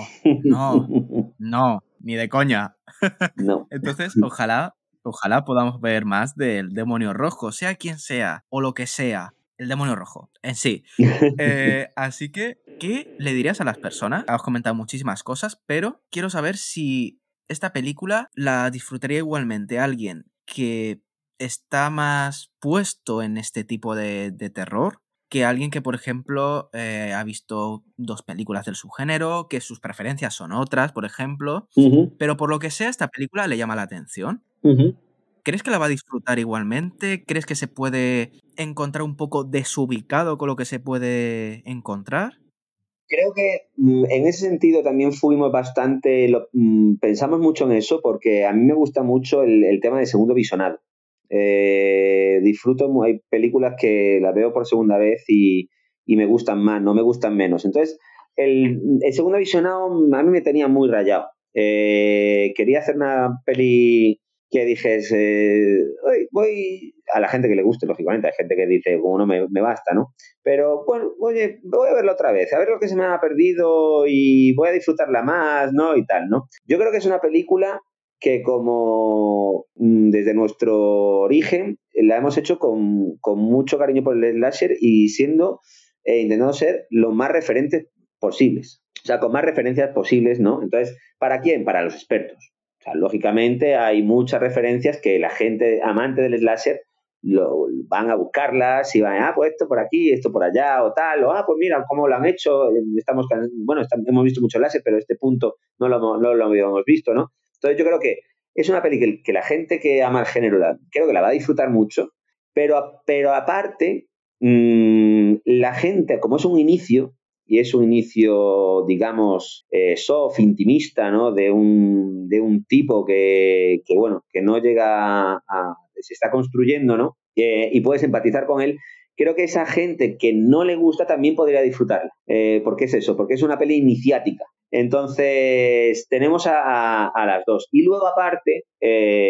no, no, ni de coña. No. Entonces, ojalá, ojalá podamos ver más del demonio rojo, sea quien sea o lo que sea el demonio rojo en sí. Eh, así que, ¿qué le dirías a las personas? Has comentado muchísimas cosas, pero quiero saber si esta película la disfrutaría igualmente alguien que está más puesto en este tipo de, terror que alguien que, por ejemplo, eh, ha visto dos películas del subgénero, que sus preferencias son otras, por ejemplo, pero por lo que sea, esta película le llama la atención. ¿Crees que la va a disfrutar igualmente? ¿Crees que se puede encontrar un poco desubicado con lo que se puede encontrar? Creo que mm, en ese sentido también fuimos bastante, mm, pensamos mucho en eso porque a mí me gusta mucho el, tema de segundo visionado. Eh, disfruto, hay películas que las veo por segunda vez y, me gustan más, no me gustan menos. Entonces, el, segundo visionado a mí me tenía muy rayado. Eh, quería hacer una peli que dijes, eh, voy a la gente que le guste, lógicamente, hay gente que dice, uno me, basta, ¿no? Pero bueno, oye, voy a verlo otra vez, a ver lo que se me ha perdido y voy a disfrutarla más, ¿no? Y tal, ¿no? Yo creo que es una película que como mm, desde nuestro origen la hemos hecho con, con mucho cariño por el slasher y siendo, eh, intentando ser lo más referentes posibles. O sea, con más referencias posibles, ¿no? Entonces, ¿para quién? Para los expertos lógicamente hay muchas referencias que la gente amante del slasher lo, van a buscarlas y van, ah, pues esto por aquí, esto por allá o tal, o ah, pues mira cómo lo han hecho, estamos, bueno, hemos visto mucho láser, pero este punto no lo, no lo habíamos visto, ¿no? Entonces yo creo que es una película que, la gente que ama el género creo que la va a disfrutar mucho, pero, pero aparte, mmm, la gente, como es un inicio, y es un inicio, digamos, eh, soft, intimista, ¿no? De un, de un tipo que, que, bueno, que no llega a, se está construyendo, ¿no? Eh, y puedes empatizar con él. Creo que esa gente que no le gusta también podría disfrutarla. Eh, ¿Por qué es eso? Porque es una peli iniciática. Entonces, tenemos a, a, las dos. Y luego, aparte,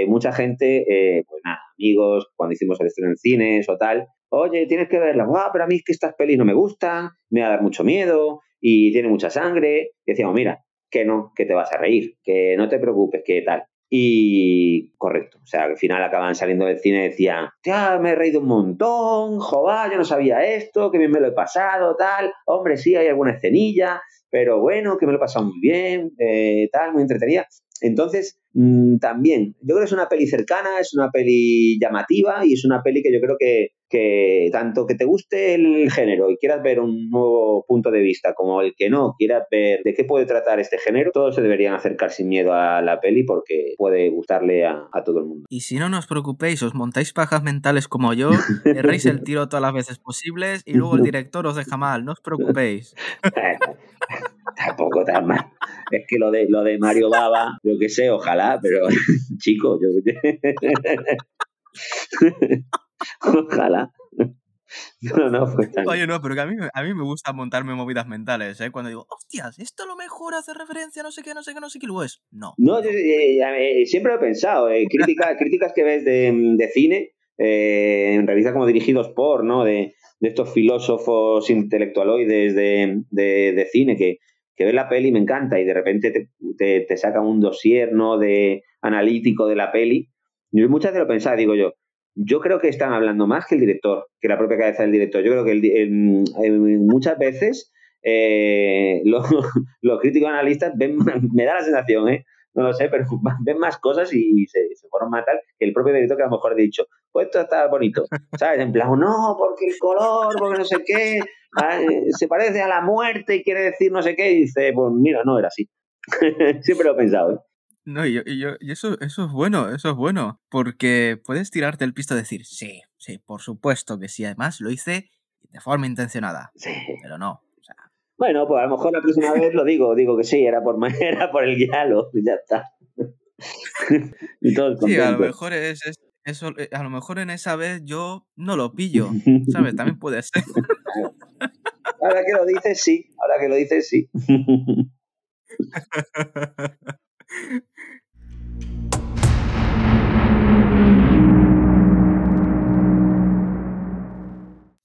mucha gente, pues nada, amigos, cuando hicimos el estreno en cines o tal, oye, tienes que verla, ah, pero a mí es que estas pelis no me gustan, me va a dar mucho miedo y tiene mucha sangre. Y decíamos, mira, que no, que te vas a reír, que no te preocupes, que tal. Y correcto, o sea, al final acaban saliendo del cine y decían, ya me he reído un montón, jová, yo no sabía esto, que bien me lo he pasado, tal, hombre, sí, hay alguna escenilla, pero bueno, que me lo he pasado muy bien, eh, tal, muy entretenida. Entonces, mm, también, yo creo que es una peli cercana, es una peli llamativa y es una peli que yo creo que, que tanto que te guste el género y quieras ver un nuevo punto de vista como el que no quieras ver de qué puede tratar este género, todos se deberían acercar sin miedo a la peli porque puede gustarle a, todo el mundo. Y si no, no os preocupéis, os montáis pajas mentales como yo, erréis el tiro todas las veces posibles y luego el director os deja mal, no os preocupéis. Tampoco tan mal. Es que lo de, lo de Mario Baba, yo qué sé, ojalá, pero chico, yo Ojalá. No, no fue Oye, no, pero que a mí, a mí me gusta montarme movidas mentales, ¿eh? Cuando digo, hostias, esto a lo mejor hace referencia a no sé qué, no sé qué, no sé qué, luego es. No. No, eh, siempre lo he pensado. Eh, críticas que ves de, de cine, eh, en revistas como dirigidos por, ¿no? De, de estos filósofos intelectualoides de, de, de cine que, que ves la peli me encanta y de repente te, te, te sacan un dossier, ¿no? De analítico de la peli. Yo muchas veces lo pensaba, digo yo, yo creo que están hablando más que el director, que la propia cabeza del director. Yo creo que muchas veces eh, los, críticos analistas ven, me da la sensación, ¿eh? No lo sé, pero ven más cosas y se, se forman tal que el propio director que a lo mejor ha dicho, pues esto está bonito, ¿sabes? En plan, no, porque el color, porque no sé qué, ah, se parece a la muerte y quiere decir no sé qué, y dice, pues mira, no era así. Siempre lo he pensado, ¿eh? No, y, y, eso, eso es bueno, eso es bueno, porque puedes tirarte el pisto y decir, sí, sí, por supuesto que sí, además lo hice de forma intencionada, sí. pero no. Bueno, pues a lo mejor la próxima vez lo digo, digo que sí, era por, era por el guialo, y ya está. y todo sí, a lo mejor es, eso, eh, a lo mejor en esa vez yo no lo pillo, ¿sabes? También puede ser. ahora que lo dices, sí, ahora que lo dices, sí.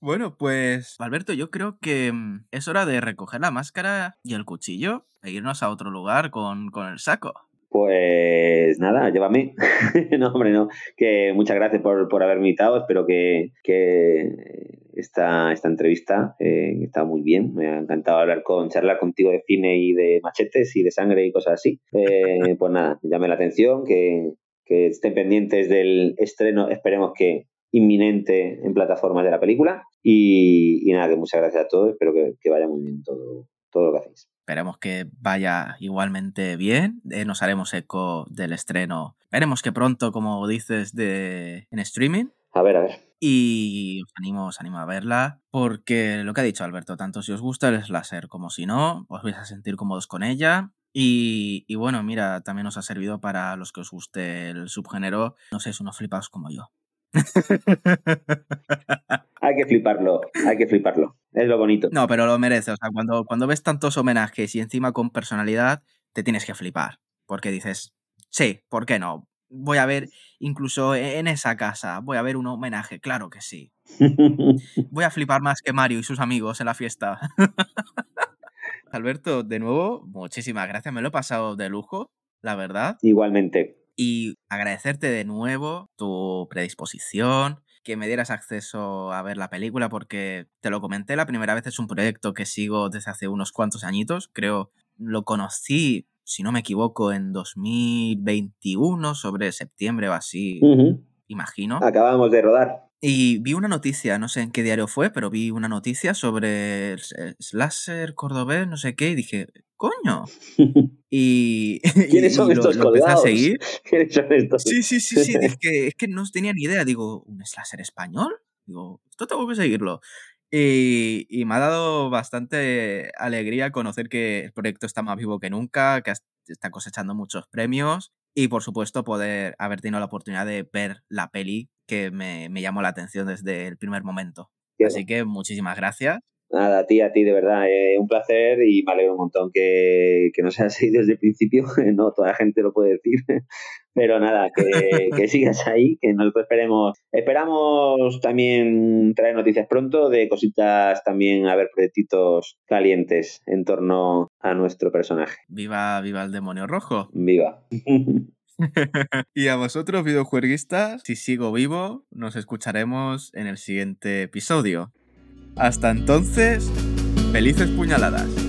Bueno, pues Alberto, yo creo que mm, es hora de recoger la máscara y el cuchillo e irnos a otro lugar con, el saco. Pues nada, llévame. no, hombre, no. Que muchas gracias por, por haberme invitado. Espero que, esta, esta entrevista eh, está muy bien. Me ha encantado hablar con, charlar contigo de cine y de machetes y de sangre y cosas así. Eh, pues nada, llame la atención, que, que estén pendientes del estreno. Esperemos que inminente en plataformas de la película. Y, nada, que muchas gracias a todos. Espero que, vaya muy bien todo, todo lo que hacéis. Esperemos que vaya igualmente bien. Eh, nos haremos eco del estreno. Esperemos que pronto, como dices, de, en streaming. A ver, a ver. Y os animo, os animo a verla, porque lo que ha dicho Alberto, tanto si os gusta el slasher como si no, os vais a sentir cómodos con ella. Y, y bueno, mira, también os ha servido para los que os guste el subgénero, no sé, unos flipados como yo. hay que fliparlo, hay que fliparlo. Es lo bonito. No, pero lo merece. O sea, cuando, cuando ves tantos homenajes y encima con personalidad, te tienes que flipar. Porque dices, sí, ¿por qué no? Voy a ver, incluso en esa casa, voy a ver un homenaje, claro que sí. Voy a flipar más que Mario y sus amigos en la fiesta. Alberto, de nuevo, muchísimas gracias. Me lo he pasado de lujo, la verdad. Igualmente y agradecerte de nuevo tu predisposición, que me dieras acceso a ver la película, porque te lo comenté la primera vez, es un proyecto que sigo desde hace unos cuantos añitos, creo, lo conocí, si no me equivoco, en 2021, sobre septiembre o así, imagino. Acabamos de rodar. Y vi una noticia, no sé en qué diario fue, pero vi una noticia sobre el slasher cordobés, no sé qué, y dije, coño. Y, ¿Quiénes son estos lo, a seguir. ¿Quiénes son estos? Sí, sí, sí, sí, es que, es que no tenía ni idea. Digo, ¿un slasher español? Digo, esto tengo que seguirlo. Y, y, me ha dado bastante alegría conocer que el proyecto está más vivo que nunca, que está cosechando muchos premios y por supuesto poder haber tenido la oportunidad de ver la peli que me, me llamó la atención desde el primer momento. Así que muchísimas gracias. Nada, a ti, a ti, de verdad, eh, un placer y me alegro un montón que, que nos hayas seguido desde el principio. no, toda la gente lo puede decir, pero nada, que, que sigas ahí, que nosotros esperemos. Esperamos también traer noticias pronto de cositas también, a ver, proyectitos calientes en torno a nuestro personaje. Viva, viva el demonio rojo. Viva. y a vosotros, videojueguistas, si sigo vivo, nos escucharemos en el siguiente episodio. Hasta entonces, felices puñaladas.